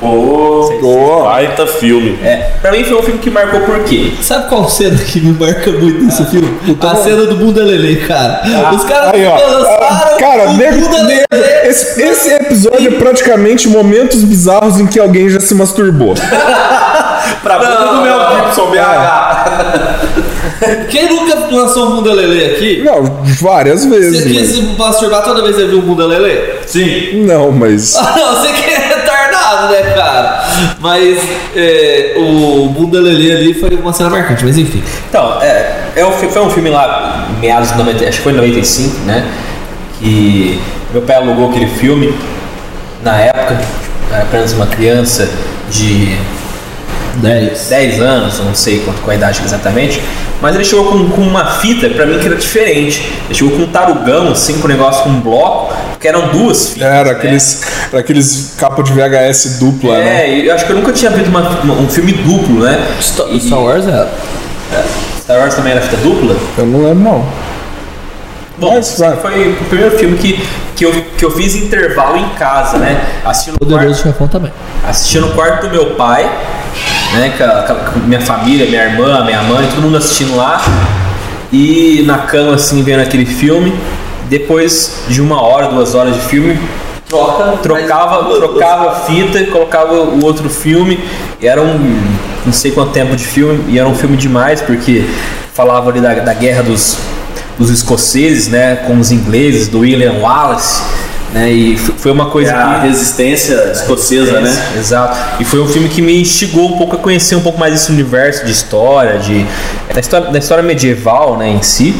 D: Pô,
A: Boa.
D: baita filme.
B: É, pra mim foi um filme que marcou por quê?
C: Sabe qual cena que me marca muito nesse filme? A cena do Bunda Lelê, cara. Os caras
A: Aí, ó.
C: lançaram
A: Cara,
C: o
A: nego,
C: Bunda
A: nego-
C: Lelê.
A: esse, esse episódio é praticamente momentos bizarros em que alguém já se masturbou.
D: Pra bunda do Mel Gibson, BH.
C: Quem nunca lançou um Bunda Lelê aqui?
A: Não, várias vezes.
C: Você quis
A: mas-
C: se masturbar toda vez que você viu um Bunda Lelê?
D: Sim.
A: Não, mas.
C: Ah, não, você que é retardado, né, cara? Mas é, o Bunda Lelê ali foi uma cena marcante, mas enfim.
B: Então, é, é um foi um filme lá, em meados de 90, acho que foi em 95, né? Que meu pai alugou aquele filme na época, era apenas uma criança de
C: 10.
B: 10 anos, eu não sei quanto, qual a idade exatamente, mas ele chegou com, com uma fita pra mim que era diferente. Ele chegou com um tarugão, assim, com um negócio com um bloco, que eram duas fitas.
A: Era
B: né?
A: aqueles, era aqueles capa de VHS dupla, né?
B: É, eu acho que eu nunca tinha visto uma- uma- um filme duplo, né?
C: Star,
B: E-
C: Star Wars é.
B: Star Wars também era fita dupla?
A: Eu não lembro, não.
B: Bom,
A: Mas
B: foi o primeiro filme que, que, eu, que eu fiz intervalo em casa, né? Assistindo no,
C: Poderoso
B: quarto,
C: Chefão também.
B: assistindo no quarto do meu pai, né? Com, minha família, minha irmã, minha mãe, todo mundo assistindo lá. E na cama, assim, vendo aquele filme. Depois de uma hora, duas horas de filme,
D: Troca.
B: trocava, trocava a fita, colocava o outro filme. E era um não sei quanto tempo de filme, e era um filme demais, porque falava ali da, da guerra dos, dos escoceses, né, com os ingleses, do William Wallace, né, e foi uma
D: É
B: coisa
D: a
B: que...
D: resistência escocesa, né?
B: Exato. E foi um filme que me instigou um pouco a conhecer um pouco mais esse universo de história, de da história, da história medieval, né, em si.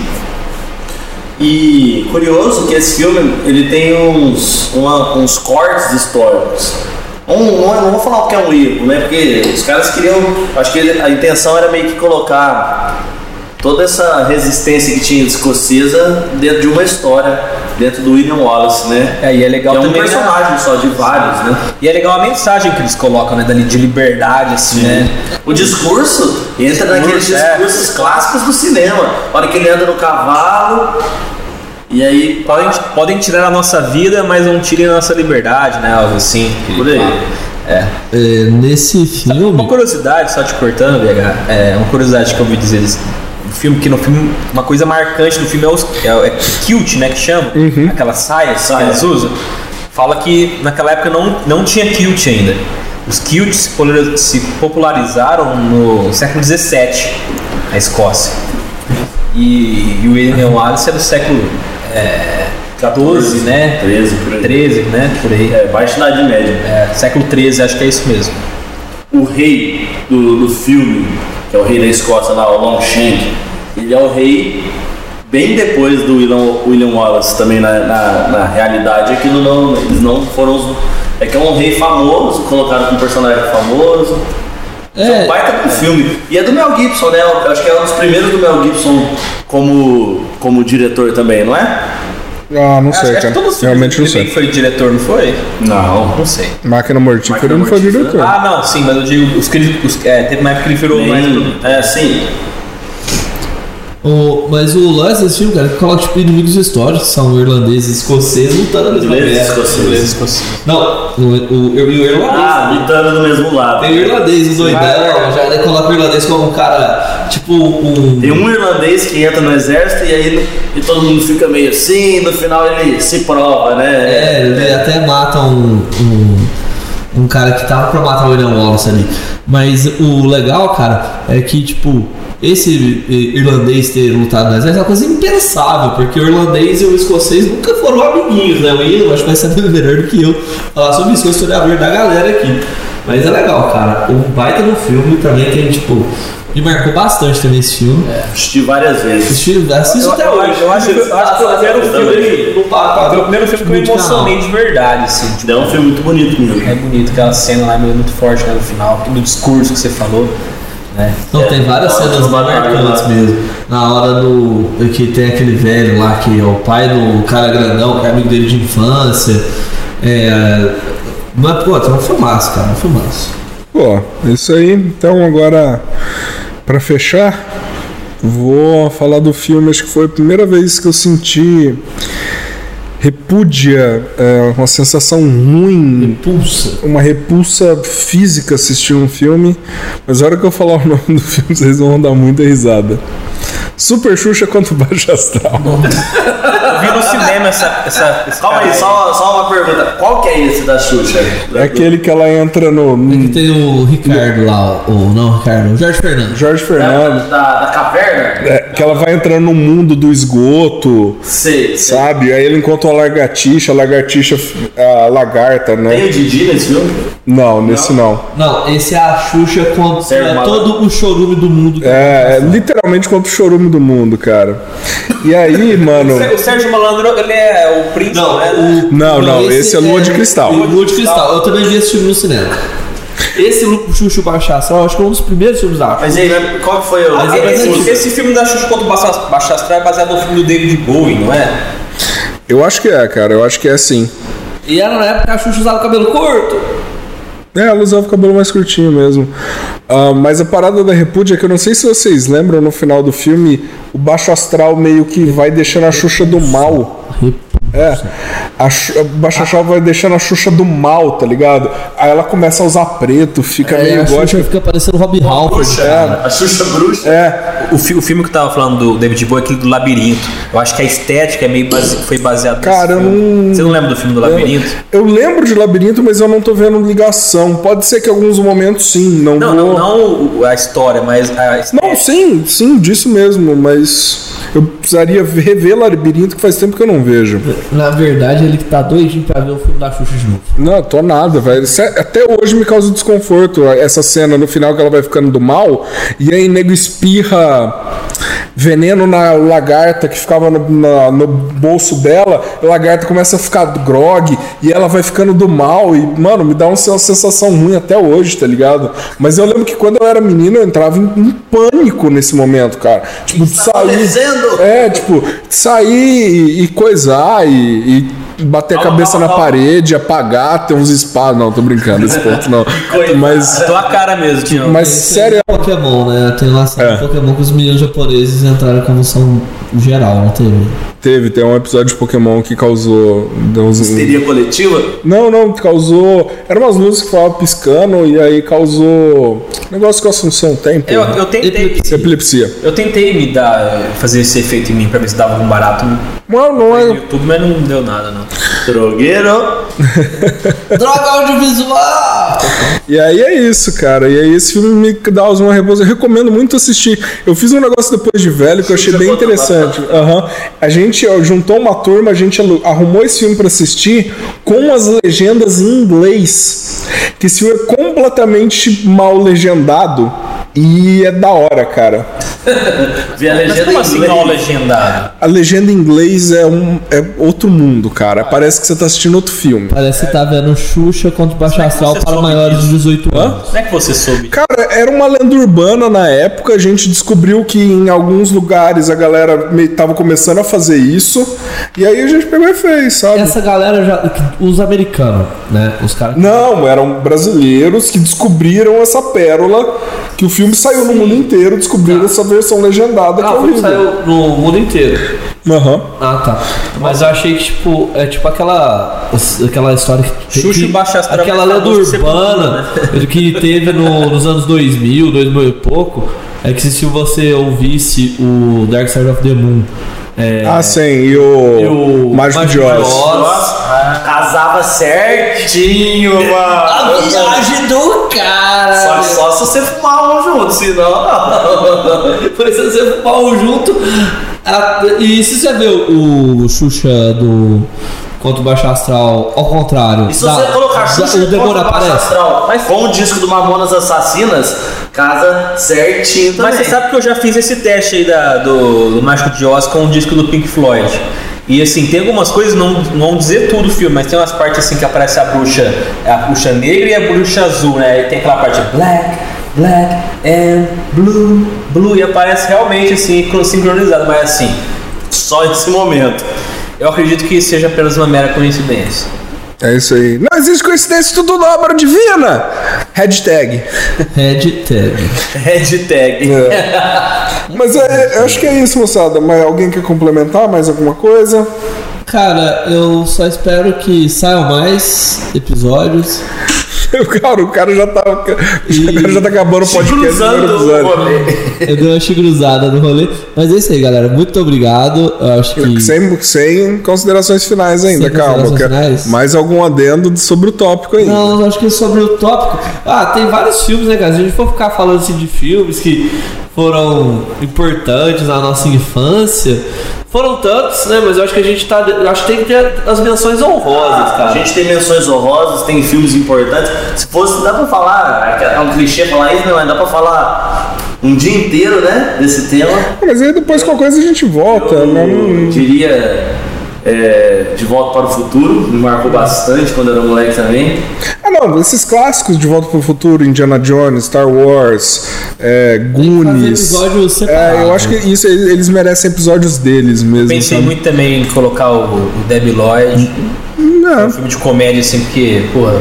D: E curioso que esse filme ele tem uns, uma- uns cortes históricos. Um, não, é- não vou falar que é um erro, né? Porque os caras queriam. Acho que a intenção era meio que colocar toda essa resistência que tinha escocesa dentro de uma história, dentro do William Wallace, né?
B: É, e é legal
D: Que é um
B: também, né?
D: personagem só de vários, né?
B: E é legal a mensagem que eles colocam, né, dali de liberdade, assim, né?
D: O discurso entra naqueles
B: é.
D: discursos clássicos do cinema. A hora que ele anda no cavalo, e aí
B: Podem, podem tirar a nossa vida, mas não tirem a nossa liberdade, né? Algo assim.
D: Por aí.
B: É.
C: É, nesse
B: Uma
C: filme.
B: curiosidade, só te cortando, BH, é uma curiosidade que eu ouvi dizer desse filme, que no filme, uma coisa marcante do filme é, os, é, é kilt, né, que chama, aquelas saias
D: Saia.
B: que eles usam. Fala que naquela época não, não tinha kilt ainda. Os kilts se popula- se popularizaram no século XVII, na Escócia. E, e o William Wallace é do século é, 14, né?
D: 13 por aí.
B: 13, né? Por aí.
D: É, baixa idade média.
B: É, século 13, acho que é isso mesmo.
D: O rei do, do filme, que é o rei da Escócia lá, o Longshank, ele é o rei bem depois do William, William Wallace, também na, na, na realidade, aquilo não, eles não foram os, É que é um rei famoso, colocado com um personagem famoso. É,
C: É.
D: um baita do filme. E é do Mel Gibson, né? Eu acho que é um dos primeiros do Mel Gibson como, como diretor também, não é?
A: Ah, não sei,
B: acho
A: cara. Realmente não sei.
B: foi diretor, não foi?
D: Não.
B: Não sei.
A: Máquina Mortífera não foi diretor.
B: Ah, não, sim, mas eu digo, os os, é, teve uma época que ele virou mais.
D: É, sim.
C: O- mas o lance desse filme, cara, é que coloca tipo inimigos históricos, que são irlandeses e escoceses lutando na mesma
D: e
C: guerra.
D: escoceses.
C: Não, o, o, o, irlandês.
D: Ah, lutando do mesmo lado.
C: Tem o irlandês, o doidão,
B: Mas-
C: já daí coloca o irlandês como um cara, tipo um.
D: Tem um irlandês que entra no exército e aí e todo mundo fica meio assim, no final ele se prova, né?
C: É, ele até mata um, um, um cara que tava pra matar o William Wallace ali. Mas o legal, cara, é que, tipo, esse irlandês ter lutado no exército é uma coisa impensável, porque o irlandês e o escocês nunca foram amiguinhos, né? O Ian, acho que vai saber melhor do que eu falar sobre isso, que eu sou historiador da galera aqui. Mas é legal, cara. O baita no filme também tem, tipo, me marcou bastante também esse filme.
D: Assisti várias vezes.
C: Assisti, assisto
B: Eu-
C: até
B: eu
C: hoje.
B: acho- eu acho- eu acho que o primeiro filme-
C: paro pra-
B: Foi o primeiro filme que eu emocionei de verdade, assim. Tipo,
D: É um filme muito bonito mesmo.
B: é bonito, aquela cena lá é muito forte né, no final, no discurso que você falou. Né?
C: Não, tem várias
D: É,
C: cenas
D: uma
C: marcantes mesmo. Na hora do. que tem aquele velho lá que é o pai do cara grandão, que é amigo dele de infância. É. Mas, pô, tem um filmaço, cara, um filmaço.
A: Pô, isso aí. Então agora, pra fechar, vou falar do filme. Acho que foi a primeira vez que eu senti repúdia, é, uma sensação ruim,
C: Pulsa.
A: uma repulsa física assistir um filme. Mas a hora que eu falar o nome do filme, vocês vão dar muita risada. Super Xuxa contra o Baixo Astral.
B: Eu vi no cinema essa. essa esse
D: Calma aí, só, só uma pergunta. Qual que é esse da Xuxa?
A: É aquele que ela entra no.
C: Que
A: no
C: tem o Ricardo lá, o. Não, o Ricardo, o Jorge Fernando.
A: Jorge Fernandes.
D: Da, da caverna?
A: é, que ela vai entrando no mundo do esgoto.
D: Sei. sei.
A: Sabe? Aí ele encontra uma lagartixa, a lagartixa, a lagarta,
D: Tem
A: né?
D: o Didi nesse filme?
A: Não, nesse não.
C: Não, esse é a Xuxa contra todo o chorume do mundo.
A: É, é literalmente contra o chorume do mundo, cara. E aí, mano.
B: O Sérgio Malandro, ele é o príncipe,
C: Não,
B: né?
C: o,
A: Não, não, esse é Lua de Cristal.
C: Lua de Cristal. Eu também vi esse filme no cinema. Esse Lu- Xuxa Baixo Astral, acho que é um dos primeiros filmes da
D: Mas aí, qual que foi o.
B: Mas
C: é mais
B: esse,
C: antigo.
B: esse filme da Xuxa contra o Baixo Baixo Astral é baseado no filme do David Bowie, não é?
A: Eu acho que é, cara. Eu acho que é sim.
C: E era na época que a Xuxa usava cabelo curto.
A: É, ela usava o cabelo mais curtinho mesmo. Ah, mas a parada da repúdia é que eu não sei se vocês lembram no final do filme, o baixo astral meio que vai deixando a Xuxa do mal. É, a, a Baixo Astral vai deixando a Xuxa do mal, tá ligado? Aí ela começa a usar preto, fica
C: É,
A: meio
C: a Xuxa
A: gótica.
C: fica parecendo o Rob Halford. cara.
D: A Xuxa Bruxa?
A: É,
B: O, fi- o filme que eu tava falando do David Bowie é aquele do Labirinto. Eu acho que a estética é meio base- foi baseada
A: Cara, eu
B: nesse filme.
A: não-
B: Você não lembra do filme do Labirinto?
A: eu lembro de Labirinto, mas eu não tô vendo ligação. Pode ser que em alguns momentos sim, não
B: Não,
A: vou...
B: não, não a história, mas a
A: Não, sim, sim, disso mesmo, mas eu precisaria rever Labirinto que faz tempo que eu não vejo.
C: Na verdade, ele que tá doidinho pra ver o filme da Xuxa de novo.
A: Não, tô nada, velho. Sé- Até hoje me causa desconforto essa cena no final que ela vai ficando do mal e aí nego espirra veneno na lagarta que ficava no, na- no bolso dela, a lagarta começa a ficar grog e ela vai ficando do mal e, mano, me dá uma sen- sensação ruim até hoje, tá ligado? Mas eu lembro que quando eu era menino eu entrava em, em pânico nesse momento, cara. Tipo, de sair. É, tipo, sair e, e coisar e, e bater a cabeça
D: calma,
A: na
D: calma.
A: parede, apagar, ter uns espadas. Não, tô brincando, esse ponto não. Mas,
B: Tua cara mesmo, Tião.
A: mas sério,
C: é Pokémon, né? Tem uma série
A: É.
C: de Pokémon que os meninos japoneses entraram em convulsão geral, não teve?
A: teve, tem um episódio de Pokémon que causou. deu uns-
D: Histeria coletiva?
A: Não, não, causou. Eram umas luzes que ficavam piscando e aí causou. Negócio que a Assunção tem.
B: Eu, eu tentei.
C: Epilepsia.
A: Epilepsia.
B: Eu tentei me dar, fazer esse efeito em mim pra ver se dava algum barato no
A: não é.
B: YouTube, mas não deu nada, não.
D: Drogueiro?
C: Droga audiovisual!
A: E aí é isso, cara. E aí esse filme me dá uma repouso. Eu recomendo muito assistir. Eu fiz um negócio depois de velho que eu achei bem interessante. Aham. A gente juntou uma turma, a gente arrumou esse filme pra assistir com as legendas em inglês. Que esse filme é completamente mal legendado. E é da hora, cara.
D: Vi a
B: Mas
D: legenda
B: como
D: em
B: assim
D: inglês.
B: não legendado?
A: A legenda em inglês é, um, é outro mundo, cara. Parece que você tá assistindo outro filme.
C: Parece que tá vendo Xuxa contra o Baixo
B: é
C: Astral para maiores de
B: disso?
C: 18 anos.
B: Como é que você soube?
A: Cara, era uma lenda urbana na época. A gente descobriu que em alguns lugares a galera tava começando a fazer isso. E aí a gente pegou e fez, sabe?
C: Essa galera já. Os americanos, né? Os caras.
A: Não, eram brasileiros que descobriram essa pérola. Que o filme saiu no mundo inteiro, descobriram essa, versão legendada
C: Ah,
A: que é horrível.
C: saiu no mundo inteiro.
A: Aham.
C: Ah, tá. Mas eu achei que, tipo, é tipo aquela. Aquela história que.
B: Xuxa
C: que-
B: Baixa Astral
C: Aquela lenda urbana que teve no- nos anos 2000, 2000 e pouco. É que se você ouvisse o Dark Side of the Moon. É,
A: Ah, sim, e o,
C: e o
A: Mágico de Oz.
D: Casava certinho,
C: A
D: mano.
C: viagem do cara!
D: Só, só se você fumar um junto, senão.
C: Foi se você fumar um junto. a- e se você ver o, o Xuxa do Conto Baixo Astral ao contrário.
D: E se
C: da-
D: você colocar
C: da-
D: Xuxa
C: o demônio
D: contra Baixo
C: aparece.
D: Astral, mas com o disco do Mamonas Assassinas, casa certinho também.
B: Mas você sabe que eu já fiz esse teste aí da, do, do Mágico de Oz com o disco do Pink Floyd. E assim, tem algumas coisas, não, não vão dizer tudo o filme, mas tem umas partes assim que aparece a bruxa, a bruxa negra e a bruxa azul, né? E tem aquela parte black, black and blue, blue, e aparece realmente assim, sincronizado, mas assim,
D: Só esse momento.
B: eu acredito que seja apenas uma mera coincidência.
A: É isso aí. Não existe coincidência, tudo na obra divina. Hashtag.
C: Hashtag.
B: Hashtag.
A: Mas é, eu acho que é isso, moçada. Mas alguém quer complementar mais alguma coisa?
C: Cara, eu só espero que saiam mais episódios.
A: O cara, o cara já tá. O cara já tá acabando o podcast do primeiro
D: Cruzando o
A: episódio.
D: rolê.
C: Eu dei uma cruzada no rolê. Mas é isso aí, galera. Muito obrigado. Eu acho que.
A: Sem, sem considerações finais ainda,
C: Sem
A: calma.
C: finais?
A: Mais algum adendo sobre o tópico aí.
C: Não, acho que é sobre o tópico. Ah, tem vários filmes, né, cara? Se a gente for ficar falando assim de filmes que foram importantes na nossa infância, foram tantos, né? Mas eu acho que a gente tá. Eu acho que tem que ter as menções honrosas,
D: A
C: cara.
D: gente tem menções honrosas, tem filmes importantes. Se fosse, dá pra falar, é um clichê falar isso, né? Mas dá pra falar um dia inteiro, né? Desse tema.
A: Mas aí depois qualquer coisa a gente volta.
D: Eu
A: Não...
D: diria é, De Volta para o Futuro, me marcou bastante quando eu era moleque também.
A: Ah, não, esses clássicos de Volta pro Futuro, Indiana Jones, Star Wars, é, Goonies.
C: episódios.
A: É, eu acho que isso eles merecem episódios deles mesmo.
B: Pensei
A: sabe?
B: muito também em colocar o, o Debbie Lloyd.
A: Não.
B: Um filme de comédia, assim, porque, porra.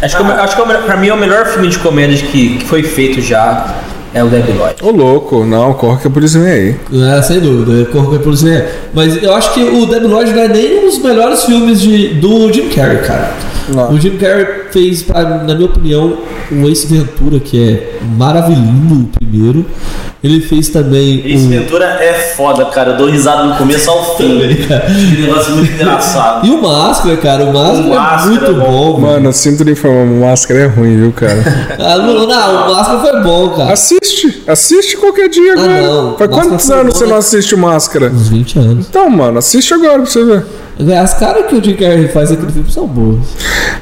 B: Acho que, é o me- acho que é o melhor- pra mim é o melhor filme de comédia que, que foi feito já. É o Debbie Lloyd.
A: Ô louco, não, corre que a polícia vem aí.
C: É, sem dúvida, Corpo pelo Cinema. Mas eu acho que o Debbie Lloyd não é nem um dos melhores filmes de, do Jim Carrey, cara.
A: Não.
C: O Jim Carrey fez, pra, na minha opinião, um Ace Ventura que é maravilhoso o primeiro. Ele fez também um...
D: Ventura é foda, cara. Eu dou risada do começo ao fim. Que negócio muito engraçado.
C: E o Máscara, cara, o Máscara,
D: O Máscara
C: é muito
D: é bom.
C: bom, mano.
A: Mano, eu sinto lhe informar, máscara é ruim, viu, cara?
C: Ah, não, não, o Máscara foi bom, cara.
A: assiste, assiste qualquer dia
C: Ah,
A: agora.
C: não,
A: Faz quantos anos
C: bom,
A: você
C: né?
A: não assiste Máscara?
C: Uns 20 anos.
A: Então, mano, assiste agora pra você ver.
C: As caras que o Jim Carrey faz aquele filme são boas.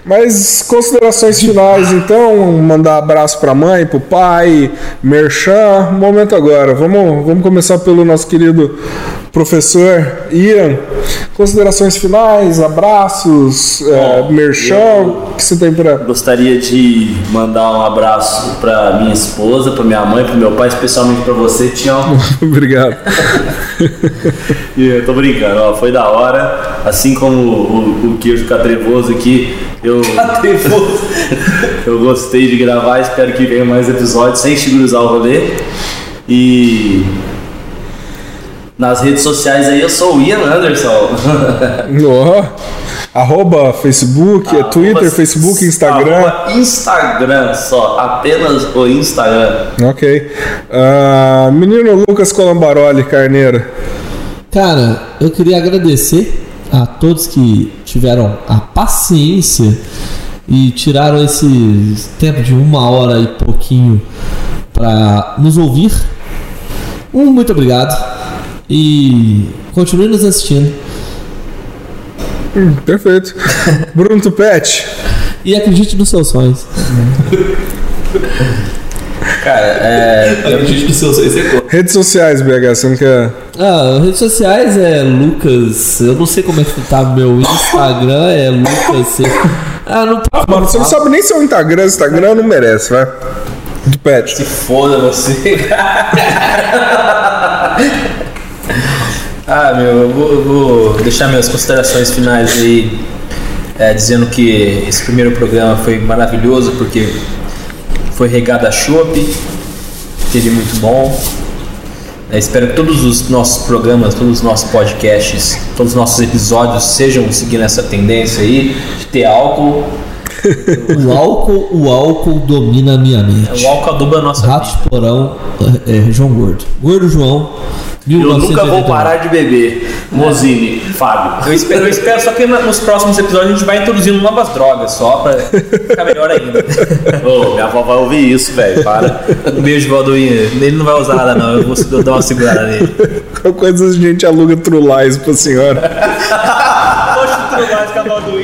A: Mas considerações finais, então, mandar abraço pra mãe, pro pai, merchan, momento agora. Vamos, vamos começar pelo nosso querido professor Ian. Considerações finais, abraços, é, merchan, o que você tem pra...
D: Gostaria de mandar um abraço pra minha esposa, pra minha mãe, pro meu pai, especialmente pra você, Tião.
A: Obrigado.
D: E eu tô brincando, ó, foi da hora. Assim como o, o queijo catrevoso aqui, eu, eu gostei de gravar, espero que venha mais episódios sem cruzar o rolê. E nas redes sociais aí eu sou o Ian Anderson.
A: Ó, arroba Facebook, é Twitter,
D: Arroba-
A: Facebook, Instagram.
D: Instagram só, apenas o Instagram.
A: Ok. Ah, menino Lucas Colambaroli, Carneiro.
C: Cara, eu queria agradecer a todos que tiveram a paciência e tiraram esse tempo de uma hora e pouquinho para nos ouvir. Um muito obrigado e continue nos assistindo.
A: Hum, perfeito. Bruno Tupete.
C: E acredite nos seus sonhos.
B: Cara, é.
C: Seus sonhos, é
A: Redes sociais, BH, você não quer.
C: Ah, redes sociais é Lucas. Eu não sei como é que tá meu Instagram, é Lucas. C- Ah, não tá.
A: Mano, você não sabe nem seu Instagram, Instagram não merece, vai. Tupete.
B: Foda você. ah, meu, eu vou, eu vou deixar minhas considerações finais aí, é, dizendo que esse primeiro programa foi maravilhoso porque foi regado a chopp, teve muito bom. Espero que todos os nossos programas, todos os nossos podcasts, todos os nossos episódios sejam seguindo essa tendência aí de ter álcool.
C: O álcool, o álcool domina a minha mente.
B: O álcool aduba a nossa
C: Ratos
B: vida.
C: Porão, é, é, João Gordo. Gordo João.
D: Eu nunca vou
C: 1989.
D: parar de beber. Mozini, Fábio.
B: Eu espero, eu espero só que nos próximos episódios a gente vai introduzindo novas drogas só pra ficar melhor ainda.
D: Ô, minha avó vai ouvir isso, velho. Para.
B: Um beijo, Valdoinha. Ele não vai usar nada, não. Eu vou dar uma segurada nele.
A: Qualquer coisa a gente aluga Trulais pra senhora.
B: Poxa, não vai ficar Valdoinha.